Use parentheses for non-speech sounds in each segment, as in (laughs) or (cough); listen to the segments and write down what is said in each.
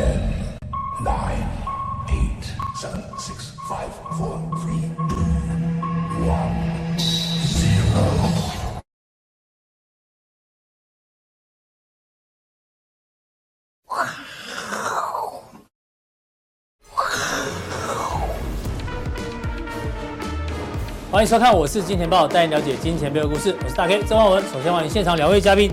Ten, nine, eight, seven, six, five, four, three, two, one, zero. 欢迎收看，我是金钱豹，带你了解金钱背后的故事。我是大 K 曾焕文。首先欢迎现场两位嘉宾，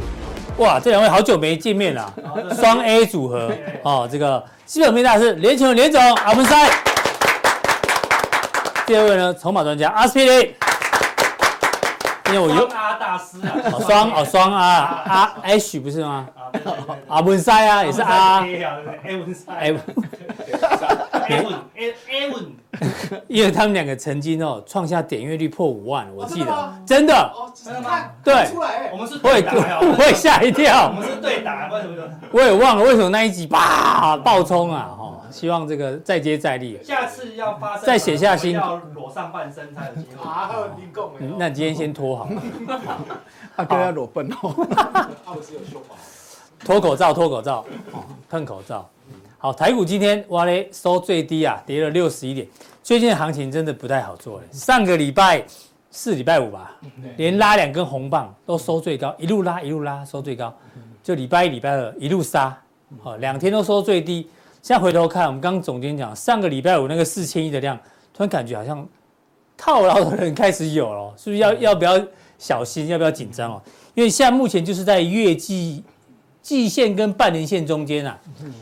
哇，这两位好久没见面了，双 A 组合哦。这个基本面大师连琼连总阿文塞，第二位呢，筹码专家阿斯匹林。因为我有阿大师啊，哦双哦双阿阿 H 不是吗？阿文塞啊，也是阿文塞哎，A 文 A A 文，(laughs) 因为他们两个曾经哦创下点阅率破五万，我记得真的吗真的哦，真的吗？对出来我们是会对打，会吓一跳我。们是对打，为什么？我也忘了为什么那一集叭爆冲啊！哈，希望这个再接再厉。下次要发生，再写下心要裸上半身才有机会。那你今天先脱好了，阿哥要裸奔哦，啊，我是有胸毛。脱口罩，脱口罩，哦，喷口罩。好，台股今天哇嘞收最低啊，跌了六十一点。最近的行情真的不太好做了。上个礼拜四、礼拜五吧，连拉两根红棒都收最高，一路拉一路拉收最高。就礼拜一、礼拜二一路杀，好，两天都收最低。现在回头看，我们刚刚总监讲，上个礼拜五那个四千亿的量，突然感觉好像套牢的人开始有了，是不是要要不要小心，要不要紧张哦？因为现在目前就是在月季季线跟半年线中间啊，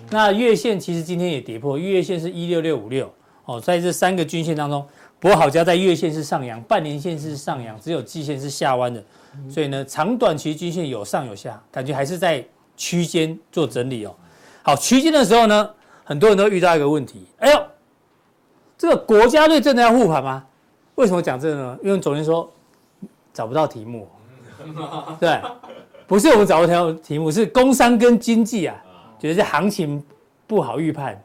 那月线其实今天也跌破，月线是一六六五六哦，在这三个均线当中，不过好家在月线是上扬，半年线是上扬，只有季线是下弯的，所以呢，长短期均线有上有下，感觉还是在区间做整理哦。好，区间的时候呢，很多人都遇到一个问题，哎呦，这个国家队真的要护盘吗？为什么讲这个呢？因为昨天说找不到题目，(laughs) 对，不是我们找不条题目，是工商跟经济啊，觉得这行情不好预判，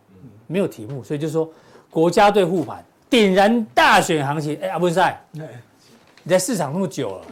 没有题目，所以就说国家队护盘，点燃大选行情。哎，阿文赛，你在市场那么久了，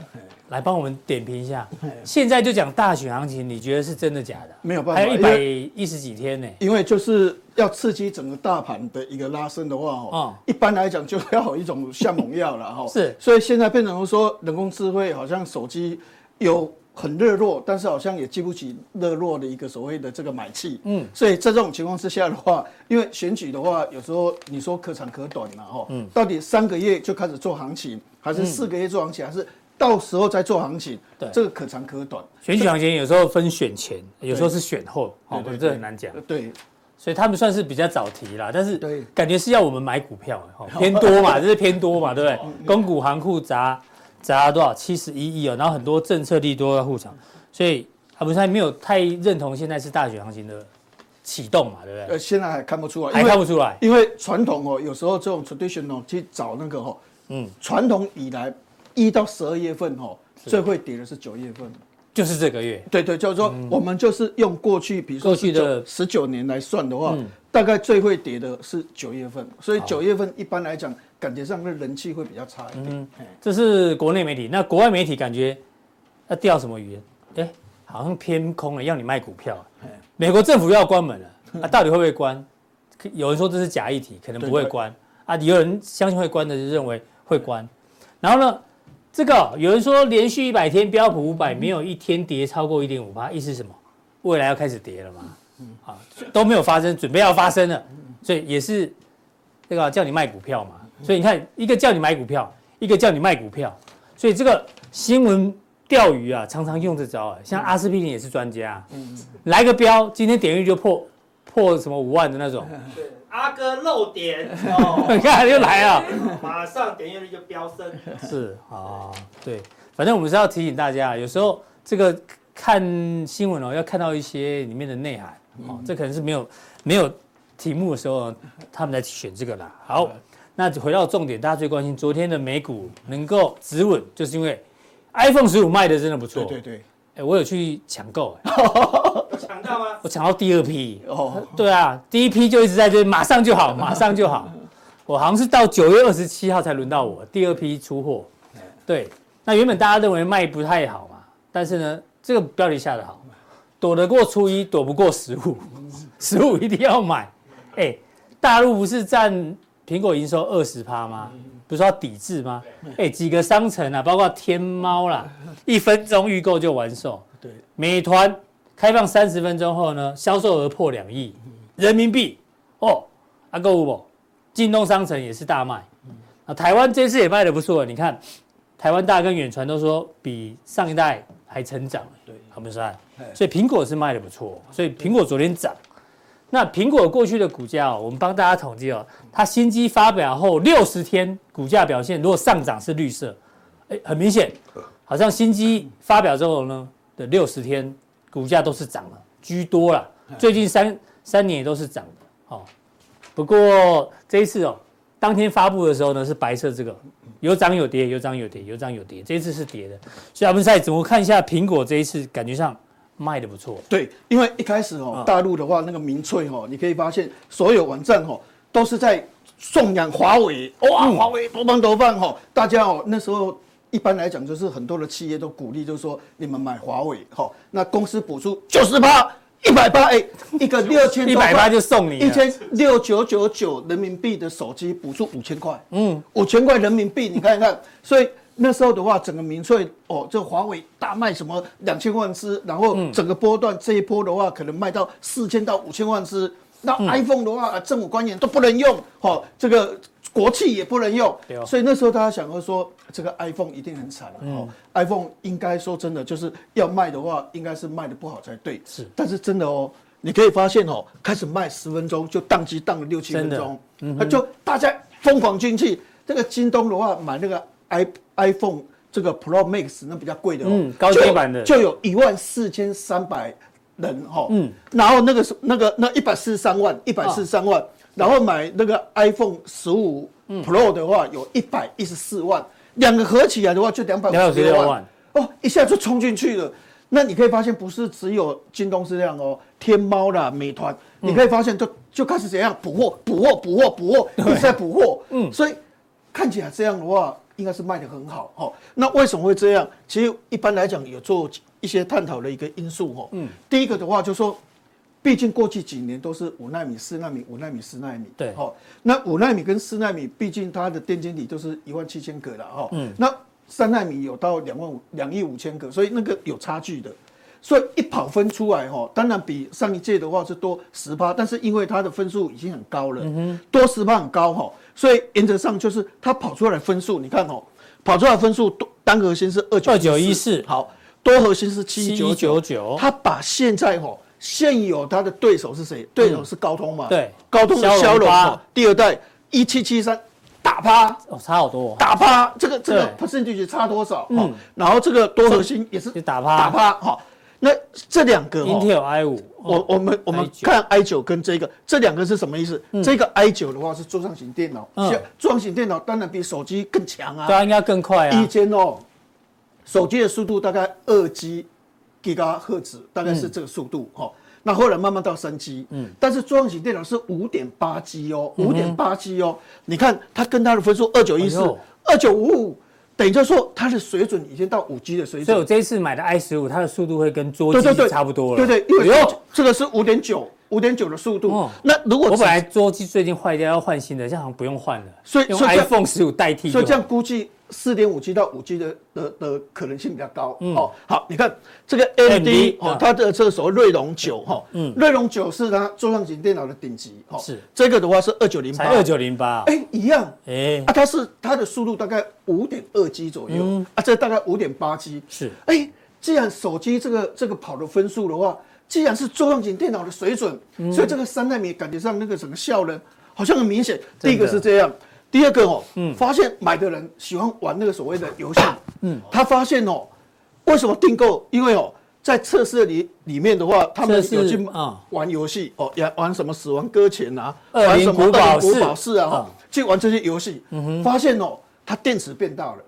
来帮我们点评一下，现在就讲大选行情，你觉得是真的假的？没有办法，还有一百一十几天呢。因为就是要刺激整个大盘的一个拉升的话，哦哦，一般来讲就要有一种像猛药了哈。(laughs) 是所以现在变成说人工智慧好像手机有很热络，但是好像也激不起热络的一个所谓的这个买气。嗯，所以在这种情况之下的话，因为选举的话，有时候你说可长可短嘛哈。嗯，到底三个月就开始做行情，还是四个月做行情，还是到时候再做行情？对这个可长可短。选举行情有时候分选前，有时候是选后，哦，对对这很难讲。对。所以他们算是比较早提啦，但是对感觉是要我们买股票，哦，(laughs) 偏多嘛，这是偏多嘛，对不对？(laughs) 公股行库砸了多少？七十一亿哦，然后很多政策利多要护场，所以他们现在没有太认同现在是大选行情的启动嘛，对不对？呃，现在还看不出来，还看不出来。因为传统哦，有时候这种 traditional 去找那个哦，嗯，传统以来一到十二月份哦，最会跌的是九月份。就是这个月，对对，就是说我们就是用过去，比如说过去的十九年来算的话嗯，大概最会跌的是九月份，所以九月份一般来讲，感觉上的人气会比较差一点。嗯这是国内媒体，那国外媒体感觉要钓什么鱼？哎，好像偏空了，要你卖股票。美国政府要关门了 (laughs) 啊，到底会不会关？有人说这是假议题，可能不会关啊。有人相信会关的，就认为会关。然后呢，这个有人说连续一百天标普五百没有一天跌超过一点五八，意思是什么？未来要开始跌了嘛？啊，都没有发生，准备要发生了，所以也是这个叫你卖股票嘛。所以你看，一个叫你买股票，一个叫你卖股票，所以这个新闻钓鱼啊，常常用这招啊。像阿司匹林也是专家，来个标，今天点阅率就破破什么五万的那种，对，阿哥漏点哦，(laughs) 你看又来了。马上点阅率就飙升。是啊，对，反正我们是要提醒大家，有时候这个看新闻哦，要看到一些里面的内涵哦，这可能是没有没有题目的时候，他们来选这个啦。好，那回到重点，大家最关心昨天的美股能够止稳，就是因为 iPhone 十五卖的真的不错。对对对，哎，我有去抢购，哎，(laughs) 抢到吗？我抢到第二批。哦，对啊，第一批就一直在这里，马上就好，马上就好。(laughs) 我好像是到九月二十七号才轮到我第二批出货。对，那原本大家认为卖不太好嘛，但是呢，这个标题下的好，躲得过初一，躲不过十五。十五一定要买。哎，大陆不是占苹果营收二十趴吗？不是要抵制吗？哎，几个商城啊，包括天猫啦，(laughs) 一分钟预购就完售。对，美团开放三十分钟后呢，销售额破两亿人民币。哦，阿购物不？京东商城也是大卖。啊，台湾这次也卖的不错。你看，台湾大跟远传都说比上一代还成长。对，很不是？所以苹果是卖的不错。所以苹果昨天涨。那苹果过去的股价哦，我们帮大家统计哦，它新机发表后六十天股价表现，如果上涨是绿色，哎，很明显，好像新机发表之后呢的六十天股价都是涨了居多了。最近三三年也都是涨的哦。不过这一次哦，当天发布的时候呢是白色这个，有涨有跌，有涨有跌，有涨有跌，这一次是跌的。所以阿文赛怎么看一下苹果这一次感觉上？卖的不错，对，因为一开始哦，大陆的话那个民粹哦，你可以发现所有网站哦都是在颂扬华为，哇，华为。多棒多棒哈，大家哦那时候一般来讲就是很多的企业都鼓励，就是说你们买华为哈，那公司补助九十八、一百八，哎，一个六千，一百八就送你一千六九九九人民币的手机补助五千块，嗯，五千块人民币，你看一看，所以。那时候的话，整个民粹哦，这华为大卖什么两千万只，然后整个波段这一波的话，可能卖到四千到五千万只。那 iPhone 的话，政府官员都不能用，哦，这个国企也不能用，所以那时候大家想要说，这个 iPhone 一定很惨哦。iPhone 应该说真的，就是要卖的话，应该是卖的不好才对。是，但是真的哦，你可以发现哦，开始卖十分钟就宕机宕了六七分钟，嗯，就大家疯狂进去。这个京东的话，买那个 i。iPhone 这个 Pro Max 那比较贵的哦，嗯，高阶版的。就有一万四千三百人哈，嗯，然后那个是那个那一百四十三万，一百四十三万，然后买那个 iPhone 十五 Pro 的话有一百一十四万，两个合起来的话就两百五十六万，哦，一下就冲进去了。那你可以发现不是只有京东是这样哦，天猫啦、美团，你可以发现就就开始怎样补货、补货、补货、补货，一直在补货，嗯，所以看起来这样的话。应该是卖得很好哈，那为什么会这样？其实一般来讲有做一些探讨的一个因素哈。嗯，第一个的话就是说，毕竟过去几年都是五纳米、四纳米、五纳米、四纳米。对，哈，那五纳米跟四纳米，毕竟它的电晶体都是一万七千个了哈。嗯，那三纳米有到两万五两亿五千个，所以那个有差距的。所以一跑分出来哈，当然比上一届的话是多十趴，但是因为它的分数已经很高了，多十趴很高哈。所以原则上就是它跑出来的分数，你看哦，跑出来的分数多单核心是二九二九一四，好，多核心是七九九九。它把现在哦现有它的对手是谁？对手是高通嘛？对，高通的骁龙第二代一七七三打趴哦，差好多，打趴这个这个 percentage 差多少？嗯，然后这个多核心也是打趴打趴哈。那这两个 Intel i 五，我我们我们看 i 九跟这个，这两个是什么意思？这个 i 九的话是桌上型电脑，桌上型电脑当然比手机更强啊，对啊，应该更快啊。以前哦，手机的速度大概二 G 吉咖赫兹，大概是这个速度哈。那后来慢慢到三 G，嗯，但是桌上型电脑是五点八 G 哦，五点八 G 哦，你看它跟它的分数二九一四、二九五五。等于就是说，它的水准已经到五 G 的水准。所以我这一次买的 i 十五，它的速度会跟桌机差不多了。对对，因为这个是五点九，五点九的速度。那如果我本来桌机最近坏掉要换新的，这样好像不用换了。所以用 iPhone 十五代替。所以这样估计。四点五 G 到五 G 的的的可能性比较高，嗯，哦，好，你看这个 AMD 哦，它的这个所谓锐龙九哈，嗯，锐龙九是它桌上型电脑的顶级，哈，是。这个的话是二九零八，才二九零八，哎，一样，哎，啊，它是它的速度大概五点二 G 左右，啊，这大概五点八 G，是，哎，既然手机这个这个跑的分数的话，既然是桌上型电脑的水准，所以这个三纳米感觉上那个什么效能好像很明显，第一个是这样。第二个哦，嗯，发现买的人喜欢玩那个所谓的游戏，嗯，他发现哦，为什么订购？因为哦，在测试里里面的话，他们有去啊。玩游戏哦，也玩什么死亡搁浅啊，玩什么恶灵古堡四啊，去玩这些游戏，嗯哼，发现哦，它电池变大了，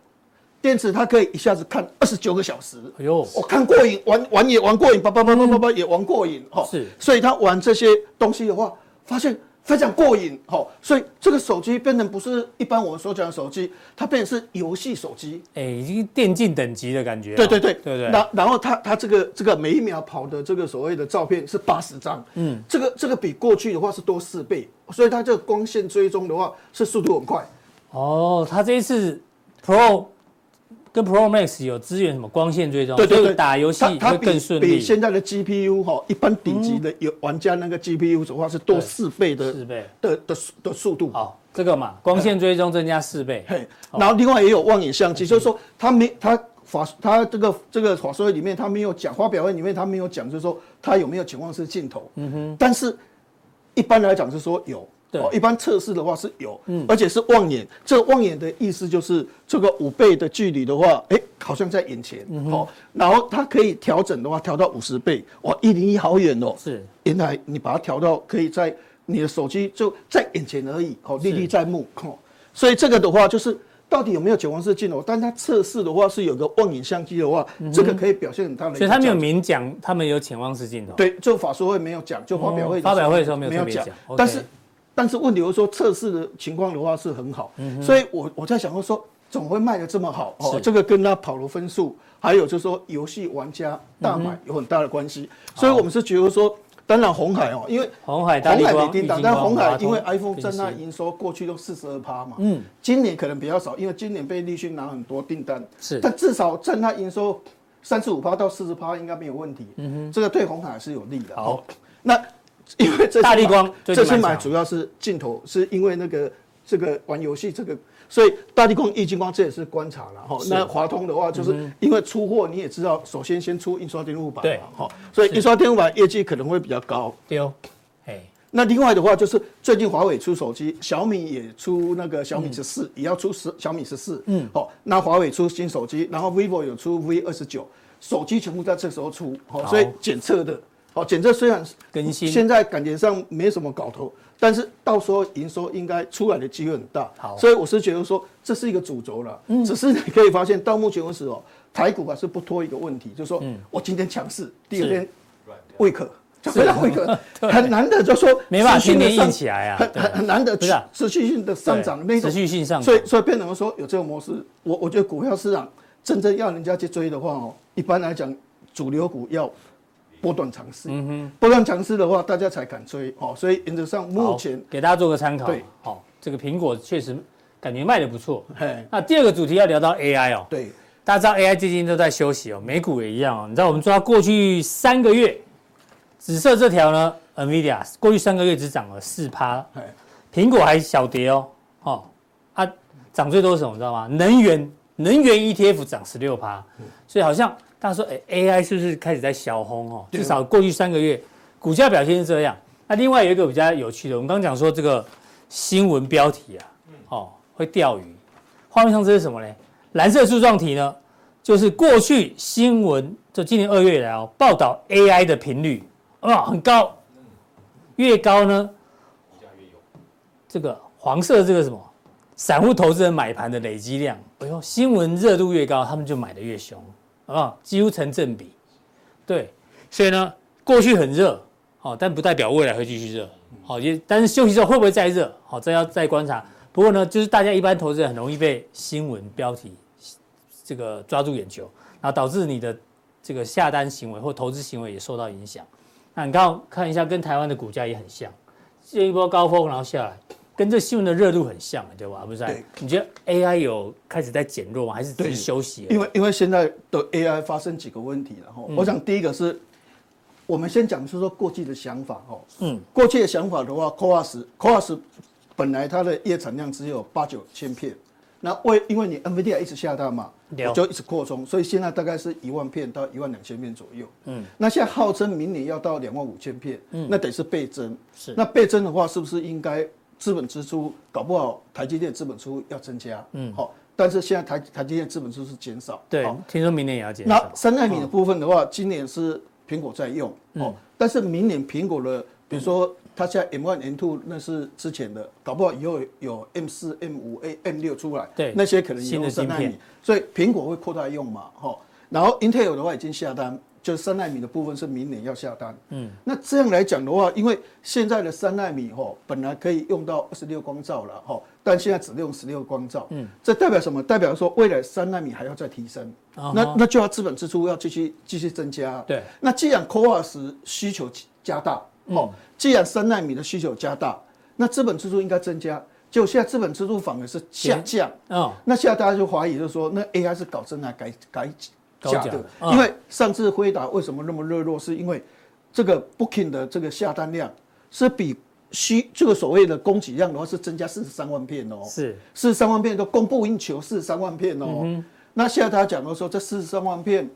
电池它可以一下子看二十九个小时，哎呦，我看过瘾，玩玩也玩过瘾，叭叭叭叭叭叭也玩过瘾，哈，是，所以他玩这些东西的话，发现。非常过瘾，好，所以这个手机变成不是一般我们所讲的手机，它变成是游戏手机，哎，已经电竞等级的感觉。对对对对对。然然后它它这个这个每一秒跑的这个所谓的照片是八十张，嗯，这个这个比过去的话是多四倍，所以它这个光线追踪的话是速度很快。哦，它这一次 Pro。跟 Pro Max 有支援什么光线追踪，对对对，打游戏会更顺利。比现在的 GPU 哈，一般顶级的有玩家那个 GPU 的话是多四倍的，四倍的的的速度。好，这个嘛，光线追踪增加四倍。嘿，然后另外也有望远相机，就是说它没它法它这个这个法说会里面它没有讲，发表会里面它没有讲，就是说它有没有潜望式镜头。嗯哼，但是一般来讲是说有。对，一般测试的话是有，嗯，而且是望远。这个望远的意思就是这个五倍的距离的话，哎，好像在眼前，哦，然后它可以调整的话，调到五十倍，哇，一零一好远哦。是，原来你把它调到可以在你的手机就在眼前而已，哦，历历在目，哦，所以这个的话就是到底有没有潜望式镜头？但它测试的话是有个望远相机的话，这个可以表现很大的。所以他没有明讲他们有潜望式镜头。对，就法说会没有讲，就发表会发表会的时候没有讲，但是。但是问题是说测试的情况的话是很好，所以我我在想说说怎么会卖的这么好？哦？这个跟他跑的分数，还有就是说游戏玩家大买有很大的关系。所以我们是觉得说，当然红海哦，因为红海红海没叮当，但红海因为 iPhone 占那营收过去都四十二趴嘛，嗯，今年可能比较少，因为今年被立讯拿很多订单，是，但至少占那营收三十五趴到四十趴应该没有问题，嗯哼，这个对红海是有利的。好，那。因为这大立光这次买主要是镜头，是因为那个这个玩游戏这个，所以大立光、易晶光这也是观察了哈。那华通的话，就是因为出货你也知道，首先先出印刷电路板嘛哈，所以印刷电路板业绩可能会比较高。对哦，哎，那另外的话就是最近华为出手机，小米也出那个小米十四，也要出十小米十四。嗯，好，那华为出新手机，然后 vivo 有出 V 二十九，手机全部在这时候出，好，所以检测的。好，检测虽然更新，现在感觉上没什么搞头，但是到时候营收应该出来的机会很大。好，所以我是觉得说这是一个主轴了。嗯，只是你可以发现到目前为止哦，台股还是不脱一个问题，就是说我今天强势，第二天胃口就非常胃口，很难的就说没办法天天硬起来啊，很很很难的持持续性的上涨那种。持续性上涨，所以所以变成说有这种模式，我我觉得股票市场真正要人家去追的话哦，一般来讲主流股要。波段尝试，嗯哼，波段尝试的话，大家才敢追哦。所以原则上目前给大家做个参考。对，好，这个苹果确实感觉卖的不错。那第二个主题要聊到 AI 哦。对，大家知道 AI 最近都在休息哦，美股也一样哦。你知道我们抓过去三个月，紫色这条呢，NVIDIA 过去三个月只涨了四趴，苹果还小跌哦。哦，啊，涨最多是什么？你知道吗？能源能源 ETF 涨十六趴，所以好像。大家说，哎，AI 是不是开始在小红哦？至少过去三个月，股价表现是这样。那另外有一个比较有趣的，我们刚刚讲说这个新闻标题啊，哦，会钓鱼。画面上这是什么呢？蓝色柱状体呢，就是过去新闻，就今年二月以来哦，报道 AI 的频率啊很高，越高呢。这个黄色这个什么，散户投资人买盘的累积量，哎呦，新闻热度越高，他们就买的越凶。啊，几乎成正比，对，所以呢，过去很热，好，但不代表未来会继续热，好，也但是休息之后会不会再热，好，这要再观察。不过呢，就是大家一般投资人很容易被新闻标题这个抓住眼球，然后导致你的这个下单行为或投资行为也受到影响。那你刚刚看一下，跟台湾的股价也很像，这一波高峰然后下来。跟这新闻的热度很像，对吧？不是？对。你觉得 AI 有开始在减弱吗？还是只是休息？因为因为现在的 AI 发生几个问题了哈。我想第一个是，我们先讲是说过去的想法哈。嗯。过去的想法的话，CoWoS CoWoS 本来它的月产量只有八九千片，那为因为你 NVIDIA 一直下单嘛，就一直扩充，所以现在大概是一万片到一万两千片左右。嗯。那现在号称明年要到两万五千片，嗯，那得是倍增。是。那倍增的话，是不是应该？资本支出搞不好，台积电资本出要增加，嗯，好，但是现在台台积电资本支出减少，对，听说明年也要减少。那三纳米的部分的话，今年是苹果在用，哦，但是明年苹果的，比如说它现在 M1、M2 那是之前的，搞不好以后有 M 四、M 五、A、M 六出来，对，那些可能也用三纳米，所以苹果会扩大用嘛，哈，然后 Intel 的话已经下单，就是三纳米的部分是明年要下单。嗯，那这样来讲的话，因为现在的三纳米哈本来可以用到二十六光照了哈，但现在只用十六光照。嗯，这代表什么？代表说未来三纳米还要再提升。哦、那那就要资本支出要继续继续增加。对。那既然 CoWoS 需求加大，哦、嗯，既然三纳米的需求加大，那资本支出应该增加。就现在资本支出反而是下降。哦。那现在大家就怀疑，就是说，那 AI 是搞真的改改？假的，因为上次辉达为什么那么热络，是因为这个 booking 的这个下单量是比需这个所谓的供给量的话是增加四十三万片哦，是四十三万片都供不应求，四十三万片哦。那现在大家讲的说，这四十三万片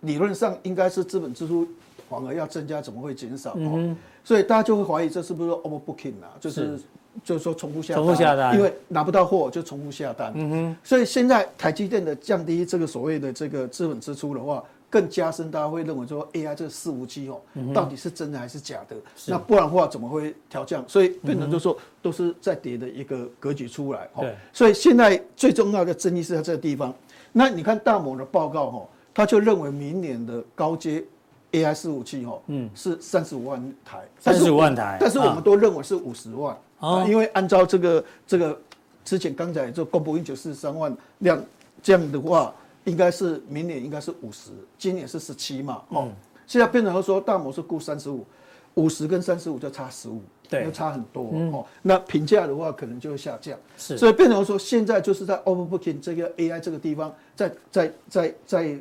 理论上应该是资本支出反而要增加，怎么会减少？哦，所以大家就会怀疑这是不是 overbooking 啊？就是。就是说重复下单，重复下单，因为拿不到货就重复下单。嗯哼，所以现在台积电的降低这个所谓的这个资本支出的话，更加深大家会认为说 AI 这个伺服器哦，到底是真的还是假的？那不然的话怎么会调降？所以变成就是说都是在跌的一个格局出来。对，所以现在最重要的争议是在这个地方。那你看大摩的报告哈，他就认为明年的高阶 AI 伺服器哈，嗯，是三十五万台，三十五万台，但是我们都认为是五十万。啊，因为按照这个这个之前刚才就供不应求四十三万辆这样的话，应该是明年应该是五十，今年是十七嘛，哦，现在变成说大摩是估三十五，五十跟三十五就差十五，对，就差很多哦。那评价的话可能就会下降，是，所以变成说现在就是在 overbooking 这个 AI 这个地方在在在在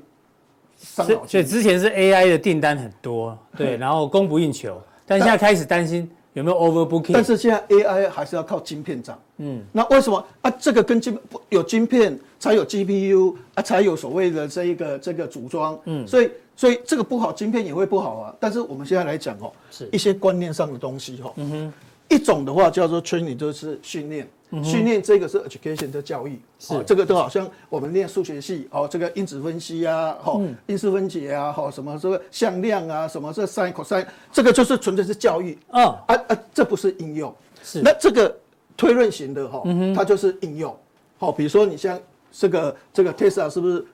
伤脑筋。所以之前是 AI 的订单很多，对，然后供不应求，但现在开始担心。有没有 overbooking？但是现在 AI 还是要靠晶片涨。嗯，那为什么啊？这个跟晶有晶片才有 GPU 啊，才有所谓的这一个这个组装。嗯，所以所以这个不好，晶片也会不好啊。但是我们现在来讲哦，是一些观念上的东西哈。嗯哼，一种的话叫做 training，就是训练。训练这个是 education 的教育，是。这个都好像我们念数学系哦，这个因子分析啊，哈，因式分解啊，哈，什么这个向量啊，什么这 sin cos，这个就是纯粹是教育，啊啊，这不是应用，是。那这个推论型的哈，它就是应用，好，比如说你像这个这个 Tesla 是不是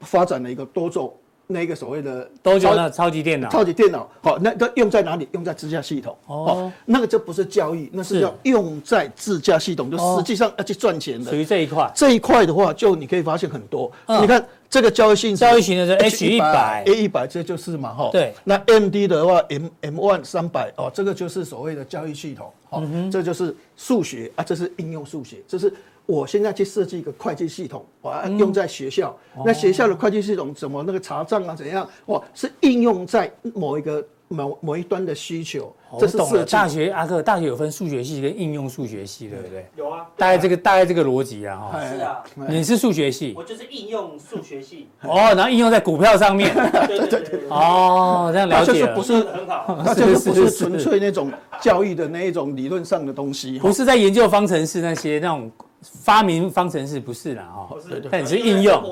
发展了一个多轴？那个所谓的都叫那超级电脑，超级电脑，好，那个用在哪里？用在自驾系统，哦，那个就不是教育，那是要用在自驾系统，就实际上要去赚钱的。属于这一块，这一块的话，就你可以发现很多。你看这个交易性，交易型的是 H 一百 A 一百，这就是嘛，哈。对。那 M D 的话，M M one 三百，哦，这个就是所谓的交易系统，好，这就是数学啊，这是应用数学，这是。我现在去设计一个会计系统，我要用在学校。嗯、那学校的会计系统怎么那个查账啊？怎样？哇，是应用在某一个某某一端的需求。这是设计。大学阿克，大学有分数学系跟应用数学系，对不对？有啊。大概这个大概这个逻辑啊，哈。是啊。你是数学系？我就是应用数学系。哦，然后应用在股票上面。(laughs) 对对对。哦，这样了解了。不是很好。那就是不是纯粹那种教育的那一种理论上的东西。不是在研究方程式那些那种。发明方程式不是啦，哈，但是应用。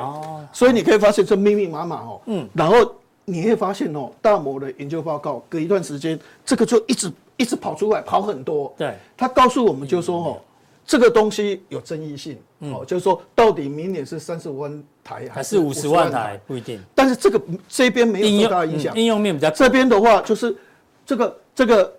哦，所以你可以发现这密密麻麻哦，嗯，然后你会发现哦，大摩的研究报告隔一段时间，这个就一直一直跑出来，跑很多，对，他告诉我们就说哦，这个东西有争议性，哦，就是说到底明年是三十五万台还是五十万台？不一定，但是这个这边没有多大影响，应用面比较，这边的话就是这个这个。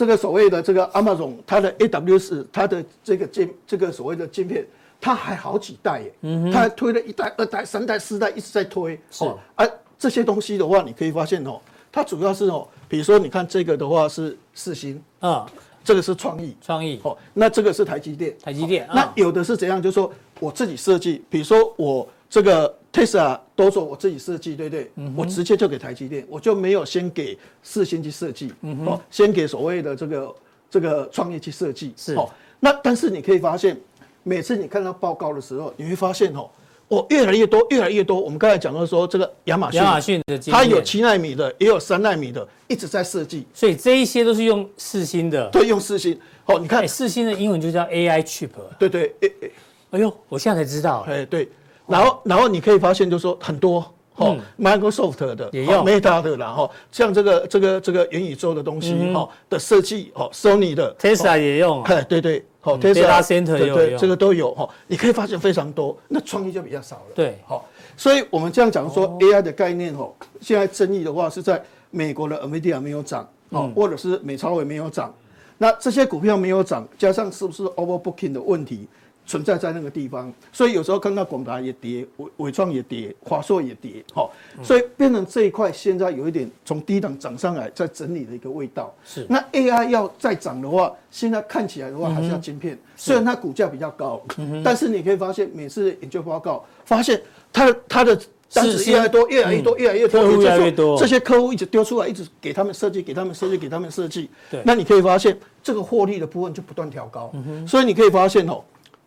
这个所谓的这个 Amazon，它的 AWS，它的这个晶，这个所谓的晶片，它还好几代耶，嗯哼，它还推了一代、二代、三代、四代，一直在推。是，而、啊、这些东西的话，你可以发现哦，它主要是哦，比如说你看这个的话是四星啊，这个是创意，创意，哦，那这个是台积电，台积电，那有的是怎样？就是说我自己设计，比如说我这个。Tesla 都说我自己设计，对不对？嗯、我直接就给台积电，我就没有先给四星去设计，哦，先给所谓的这个这个创业去设计，是哦。那但是你可以发现，每次你看到报告的时候，你会发现哦，我越来越多，越来越多。我们刚才讲到说，这个亚马逊，亚马逊的它有七纳米的，也有三纳米的，一直在设计。所以这一些都是用四星的，对，用四星。哦，你看四星的英文就叫 AI chip。对对，哎哎，哎呦，我现在才知道，哎对。然后，然后你可以发现，就是说很多，哦，Microsoft 的，也有。Meta 的，然后像这个这个这个元宇宙的东西，哈的设计，哦，Sony 的，Tesla 也用，哎，对对，好，Tesla Center 也有，这个都有，哈，你可以发现非常多，那创意就比较少了，对，好，所以我们这样讲说 AI 的概念哦，现在争议的话是在美国的 NVIDIA 没有涨哦，或者是美超伟没有涨，那这些股票没有涨，加上是不是 overbooking 的问题？存在在那个地方，所以有时候看到广达也跌，伟伟创也跌，华硕也跌，好，所以变成这一块现在有一点从低档涨上来，在整理的一个味道。是，那 AI 要再涨的话，现在看起来的话还是要晶片，虽然它股价比较高，但是你可以发现每次研究报告发现它它的单子越来越多，越来越多，越来越多，越来越多，这些客户一直丢出来，一直给他们设计，给他们设计，给他们设计。对，那你可以发现这个获利的部分就不断调高，所以你可以发现哦。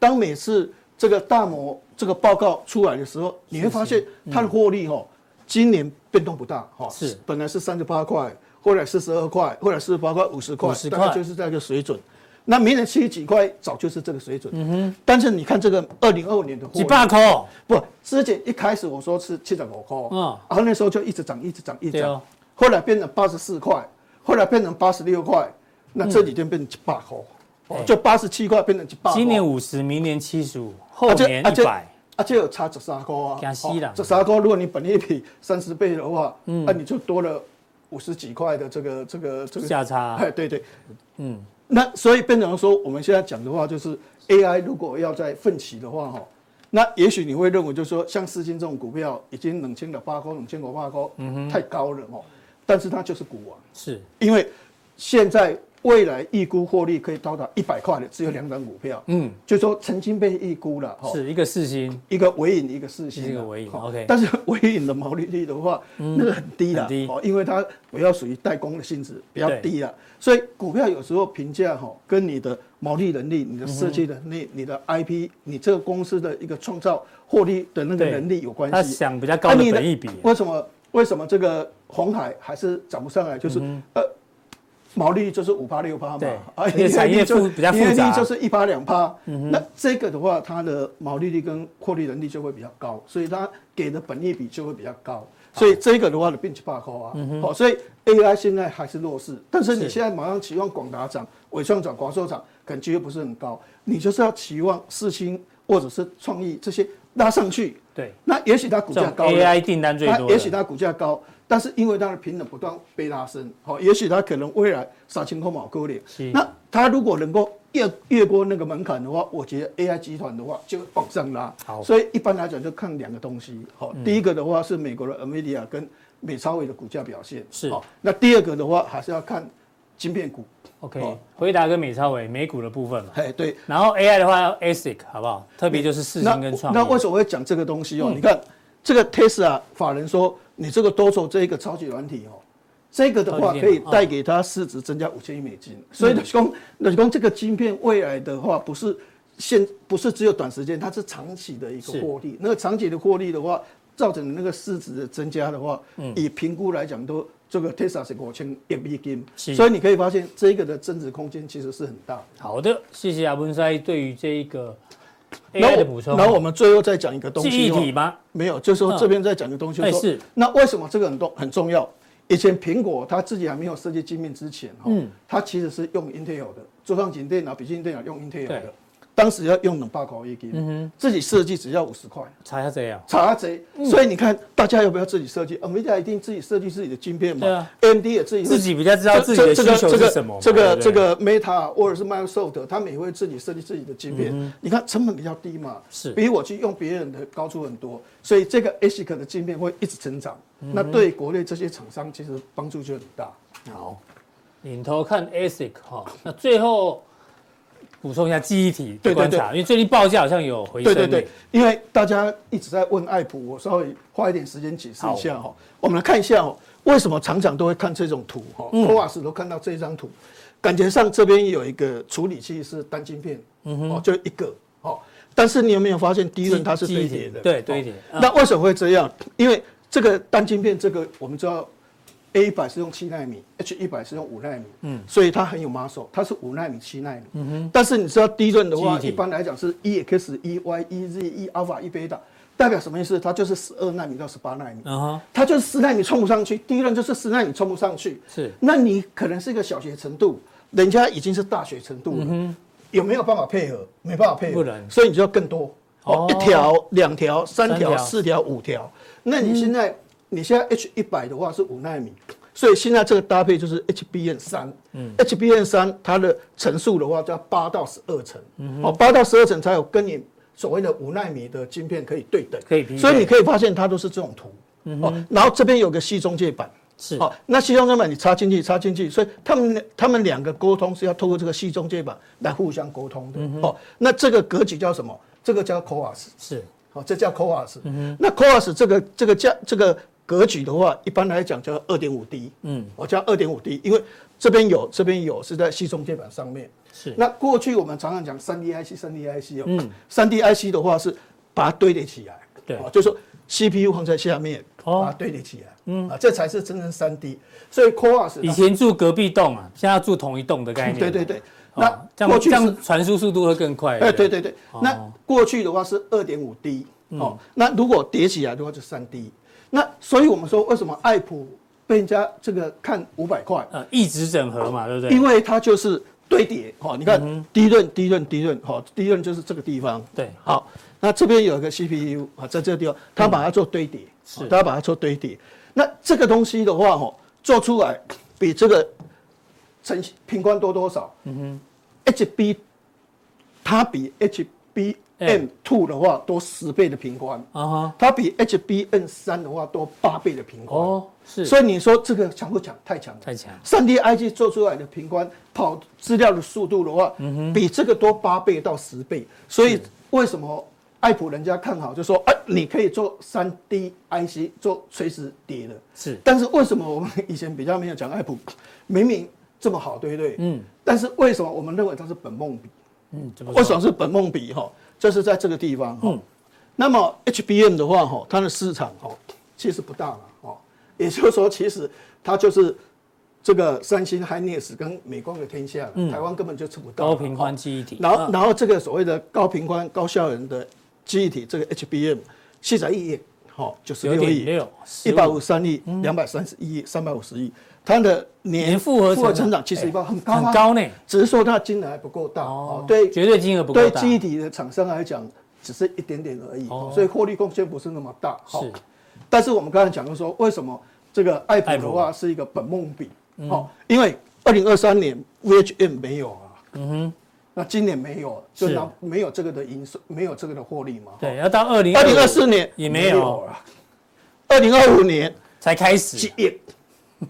当每次这个大摩这个报告出来的时候，你会发现它的获利哦，今年变动不大哈，是本来是三十八块，后来四十二块，后来四十八块，五十块，大概就是这个水准。那明年七十几块，早就是这个水准。嗯哼。但是你看这个二零二五年的几百块，不，之前一开始我说是七十五块，嗯，然后那时候就一直涨，一直涨，一直涨，后来变成八十四块，后来变成八十六块，那这几天变成几百块。就八十七块变成一百，今年五十，明年七十五，后年一百，而且有差十三块啊，十三块，如果你本益比三十倍的话，嗯，那你就多了五十几块的这个这个这个。价差，哎，对对，嗯，那所以变成说，我们现在讲的话就是 AI 如果要在奋起的话哈，那也许你会认为就是说，像四金这种股票已经冷清了八块，冷清了八块，嗯哼，太高了哦，但是它就是股王，是。因为现在。未来预估获利可以到达一百块的，只有两档股票。嗯，就说曾经被预估了，是一个四星，一个尾影，一个四星，一个尾影。OK，但是尾影的毛利率的话，那个很低的，哦，因为它比较属于代工的性质，比较低了。所以股票有时候评价哈，跟你的毛利能力、你的设计能力、你的 IP、你这个公司的一个创造获利的那个能力有关系。他想比较高的本益比，为什么？为什么这个红海还是涨不上来？就是呃。毛利率就是五趴六趴嘛，而且产业就比较复杂，就是一趴两趴。那这个的话，它的毛利率跟获利能力就会比较高，所以它给的本益比就会比较高。所以这个的话的并不怕高啊。好，所以 AI 现在还是弱势，但是你现在马上期望广达涨、伟创涨、广硕涨，可能机会不是很高。你就是要期望四星或者是创意这些拉上去。对，那也许它股价高，AI 订单最多，也许它股价高。但是因为它的平等不断被拉升，好，也许它可能未来杀青空毛割裂。那它如果能够越越过那个门槛的话，我觉得 AI 集团的话就会往上拉。好，所以一般来讲就看两个东西。好，第一个的话是美国的 NVIDIA 跟美超伟的股价表现。是。好，那第二个的话还是要看晶片股。OK，回答跟美超伟美股的部分嘛。哎，对。然后 AI 的话要 ASIC 好不好？特别就是世芯跟创意。那为什么会讲这个东西哦？你看这个 Tesla 法人说。你这个多头这一个超级软体哦，这个的话可以带给它市值增加五千亿美金，所以说，那说这个晶片未来的话不是现不是只有短时间，它是长期的一个获利。那个长期的获利的话，造成的那个市值的增加的话，以评估来讲都这个 Tesla 是五千亿美金，所以你可以发现这个的增值空间其实是很大。好的，谢谢阿文塞对于这一个。AI 的补充，然后我们最后再讲一个东西。记忆体吗？没有，就是说这边再讲一个东西。说，是。那为什么这个很重很重要？以前苹果它自己还没有设计界面之前，哈，它其实是用 Intel 的，桌上型电脑、笔记本电脑用 Intel 的。当时要用两百块一斤，自己设计只要五十块，查下贼啊，查下贼。所以你看，大家要不要自己设计？NVIDIA 一定自己设计自己的晶片嘛？对啊，AMD 也自己自己比较知道自己的需求是什么。这个这个 Meta 或者是 Microsoft，他们也会自己设计自己的晶片。你看成本比较低嘛，是比我去用别人的高出很多。所以这个 ASIC 的晶片会一直成长，那对国内这些厂商其实帮助就很大。好，领头看 ASIC 哈，那最后。补充一下记忆体的观察，对对对，因为最近报价好像有回升。对对对，因为大家一直在问爱普，我稍微花一点时间解释一下哈。我们来看一下哦，为什么常常都会看这种图哈？托瓦斯都看到这张图，感觉上这边有一个处理器是单晶片，嗯哦，就一个哦。但是你有没有发现第一轮它是堆叠的？对，堆叠。那为什么会这样？因为这个单晶片，这个我们知道。A 一百是用七纳米，H 一百是用五纳米，嗯，所以它很有 muscle，它是五纳米、七纳米，嗯哼。但是你知道低润的话，一般来讲是 E X、E Y、E Z、E alpha、E beta，代表什么意思？它就是十二纳米到十八纳米，啊哈，它就是十纳米冲不上去，低润就是十纳米冲不上去，是。那你可能是一个小学程度，人家已经是大学程度了，有没有办法配合？没办法配合，不能，所以你就要更多。哦，哦一条、两条、三条四条、五条。那你现在、你现在 H 一百的话是五纳米，所以现在这个搭配就是 HBN 三。嗯，HBN 三它的层数的话叫八到十二层。哦，八到十二层才有跟你所谓的五纳米的晶片可以对等。可以所以你可以发现它都是这种图。哦，然后这边有个细中介板。是好，那细中介板你插进去，插进去，所以他们他们两个沟通是要透过这个细中介板来互相沟通的。哦，那这个格局叫什么？这个叫 CoWoS。是好，这叫 CoWoS。那 CoWoS 这个这个价这个格局的话，一般来讲叫二点五 D。嗯，我叫二点五 D，因为这边有，这边有是在系中介板上面。是那过去我们常常讲三 D IC，三 D IC 哦。嗯。三 D IC 的话是把它堆叠起来。对哦，就是说 CPU 放在下面，哦把它堆叠起来。嗯。啊，这才是真正三 D。所以 Core 是以前住隔壁栋啊，现在住同一栋的概念。对对对。哦那这过去这样传输速度会更快。哎，对对对，哦那过去的话是二点五 D 哦，那如果叠起来的话就三 D。那所以我们说，为什么爱普被人家这个看五百块？呃，一直整合嘛，对不对？因为它就是堆叠，哦，你看低润低润低润，好，低润就是这个地方。对，好，那这边有一个 CPU 啊，在这个地方，它把它做堆叠，是它把它做堆叠。那这个东西的话，哈，做出来比这个成平宽多多少？嗯哼，HB 它比 HBM two 的话多十倍的平宽，啊哈，它比 HBN 三的话多八倍的平宽。哦，是，所以你说这个强不强？太强，太强。三 D IG 做出来的平宽跑资料的速度的话，比这个多八倍到十倍。所以为什么爱普人家看好，就说哎，你可以做三 D IC 做垂直叠的。是，但是为什么我们以前比较没有讲爱普，明明这么好，对不对？嗯。但是为什么我们认为它是本梦比？嗯，为什么是本梦比？哈，就是在这个地方。嗯。那么 HBM 的话，哈，它的市场哈其实不大了，哦，也就是说，其实它就是这个三星、Hynix 跟美光的天下，台湾根本就吃不到。高频宽记忆体。然后，然后这个所谓的高频宽、高效能的记忆体，这个 HBM，四十亿，好，九十六亿，一百五十三亿，两百三十一亿，三百五十亿，它的年复合复合成长其实很高，很高呢。只是说它金额还不够大哦，对，绝对金额不够对记忆体的厂商来讲，只是一点点而已，所以获利贡献不是那么大。是，但是我们刚才讲的说，为什么这个爱普的话是一个本梦比？好，因为二零二三年 VHM 没有啊，嗯哼，那今年没有，就拿没有这个的营收，没有这个的获利嘛。对，要到二零二零二四年也没有了，二零二五年才开始。几亿，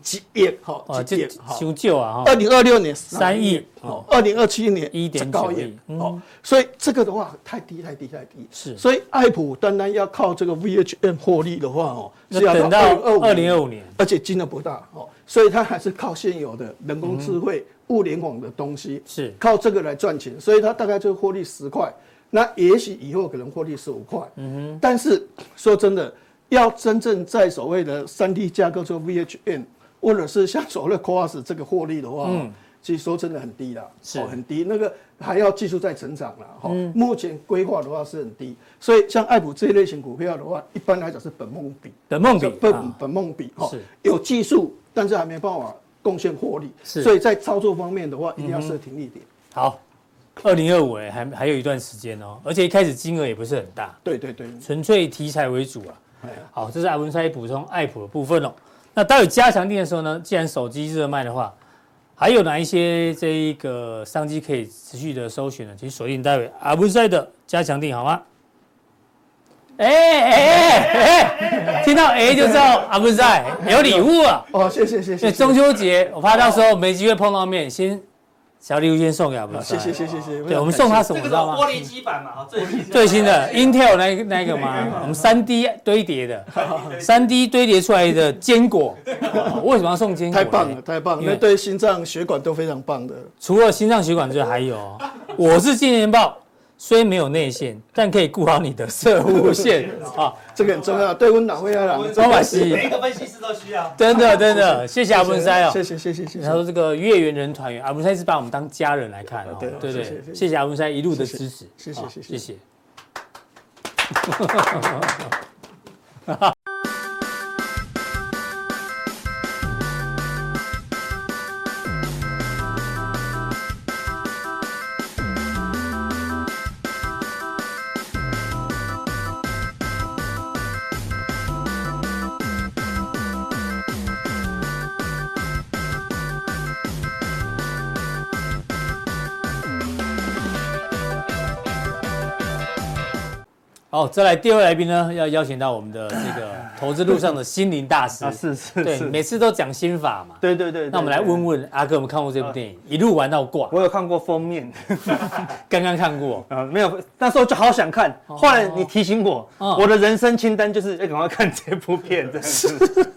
几亿，好，几亿，修旧啊，二零二六年三亿，哦，二零二七年一点九亿，哦，所以这个的话太低太低太低，是，所以爱普单单要靠这个 VHM 获利的话，哦，是要等到二零二五年，而且金额不大，哦，所以它还是靠现有的人工智慧、物联网的东西，是。靠这个来赚钱，所以它大概就获利十块，那也许以后可能获利十五块，嗯哼，但是说真的，要真正在所谓的三 D 架构做 VHM。或者是像所谓的 CoWoS 这个获利的话，嗯，其实说真的很低啦，是。很低，那个还要技术在成长啦，哈，目前规划的话是很低，所以像爱普这一类型股票的话，一般来讲是本梦比，本梦比，本本梦比，哈，有技术，但是还没办法贡献获利，是，所以在操作方面的话，一定要设停利点。好，二零二五哎，还还有一段时间哦，而且一开始金额也不是很大，对对对，纯粹题材为主啊。好，这是阿文塞补充爱普的部分哦。那待会加强定的时候呢，既然手机热卖的话，还有哪一些这一个商机可以持续的搜寻呢？请锁定待会阿布赛的加强定好吗？哎哎哎，听到哎就知道阿布赛有礼物啊！哦，谢谢谢谢。中秋节我怕到时候没机会碰到面，先。小礼物先送给阿文塞，谢谢谢谢谢。对，我们送他什么知道吗？玻璃基板嘛，最新最新的 Intel 那个那个嘛，我们三 D 堆叠的，三 D 堆叠出来的坚果，(laughs) 为什么要送坚果？太棒了，太棒了，因为对心脏血管都非常棒的。除了心脏血管之外，还有，我是金钱豹。虽没有内线，(laughs) 但可以顾好你的射弧线 (laughs) 啊，这个很重要。对温导会啊，张马西，每一个分析师都需要。真的真的，谢谢阿文塞哦，谢谢谢谢谢谢。他说这个月圆人团圆，阿文塞是把我们当家人来看哦，对对对，谢谢阿文塞一路的支持，谢谢谢谢谢谢。(laughs) 好，再来第二位来宾呢，要邀请到我们的这个投资路上的心灵大师 (laughs) 啊，是是对，每次都讲心法嘛。对对对。那我们来问问阿哥，有没有看过这部电影？一路玩到挂。我有看过封面，(laughs) 刚刚看过 (laughs) 啊，没有，那时候就好想看。后来你提醒我，我的人生清单就是要赶快看这部片，这样子。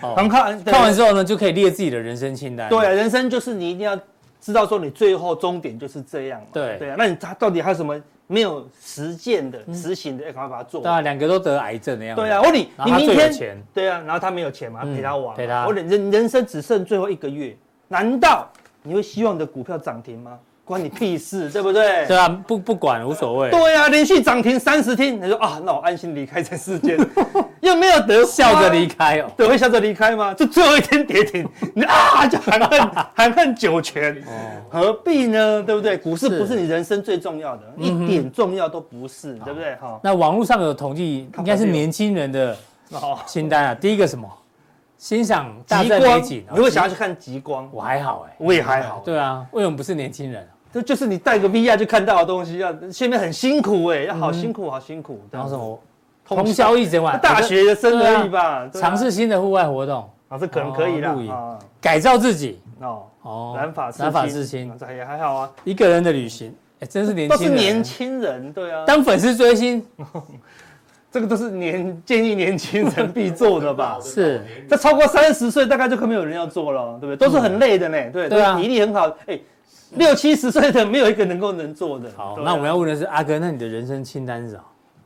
看看看完之后呢，就可以列自己的人生清单。对，人生就是你一定要知道说你最后终点就是这样。对对啊，那你他到底还有什么？没有实践的、实行的，要赶快把它做。对啊，两个都得癌症的样子。对啊，我你你明天对啊，然后他没有钱嘛，陪他玩，陪他。我人人生只剩最后一个月，难道你会希望你的股票涨停吗？关你屁事，对不对？对啊，不不管无所谓。对啊，连续涨停三十天，你说啊，那我安心离开这世界，(laughs) 又没有得笑着离开哦，对，会笑着离开吗？就最后一天跌停，你 (laughs) 啊就含恨 (laughs) 含恨九泉，何必呢？对不对？股市不是你人生最重要的，一点重要都不是，对不对？好，那网络上有统计，应该是年轻人的清单啊。第一个什么？欣赏大自然美景。你会想要去看极光？我还好哎，我也还好。对啊，为什么不是年轻人？这就是你带个 VR 就看到的东西，要前面很辛苦哎，要好辛苦，好辛苦。然后什么？通宵一整晚，大学生而已吧。尝试新的户外活动，啊，这可能可以啦。露营，改造自己。哦哦，染发染发刺青，这也还好啊。一个人的旅行，哎，真是年轻。都是年轻人，对啊。当粉丝追星，(laughs) 这个都是年建议年轻人必做的吧？(laughs) 是。这超过三十岁，大概就可没有人要做了，对不对？都是很累的呢，对对啊，体力很好，哎。(laughs) 六七十岁的没有一个能够能做的。好，那我们要问的是阿哥，那你的人生清单是什么？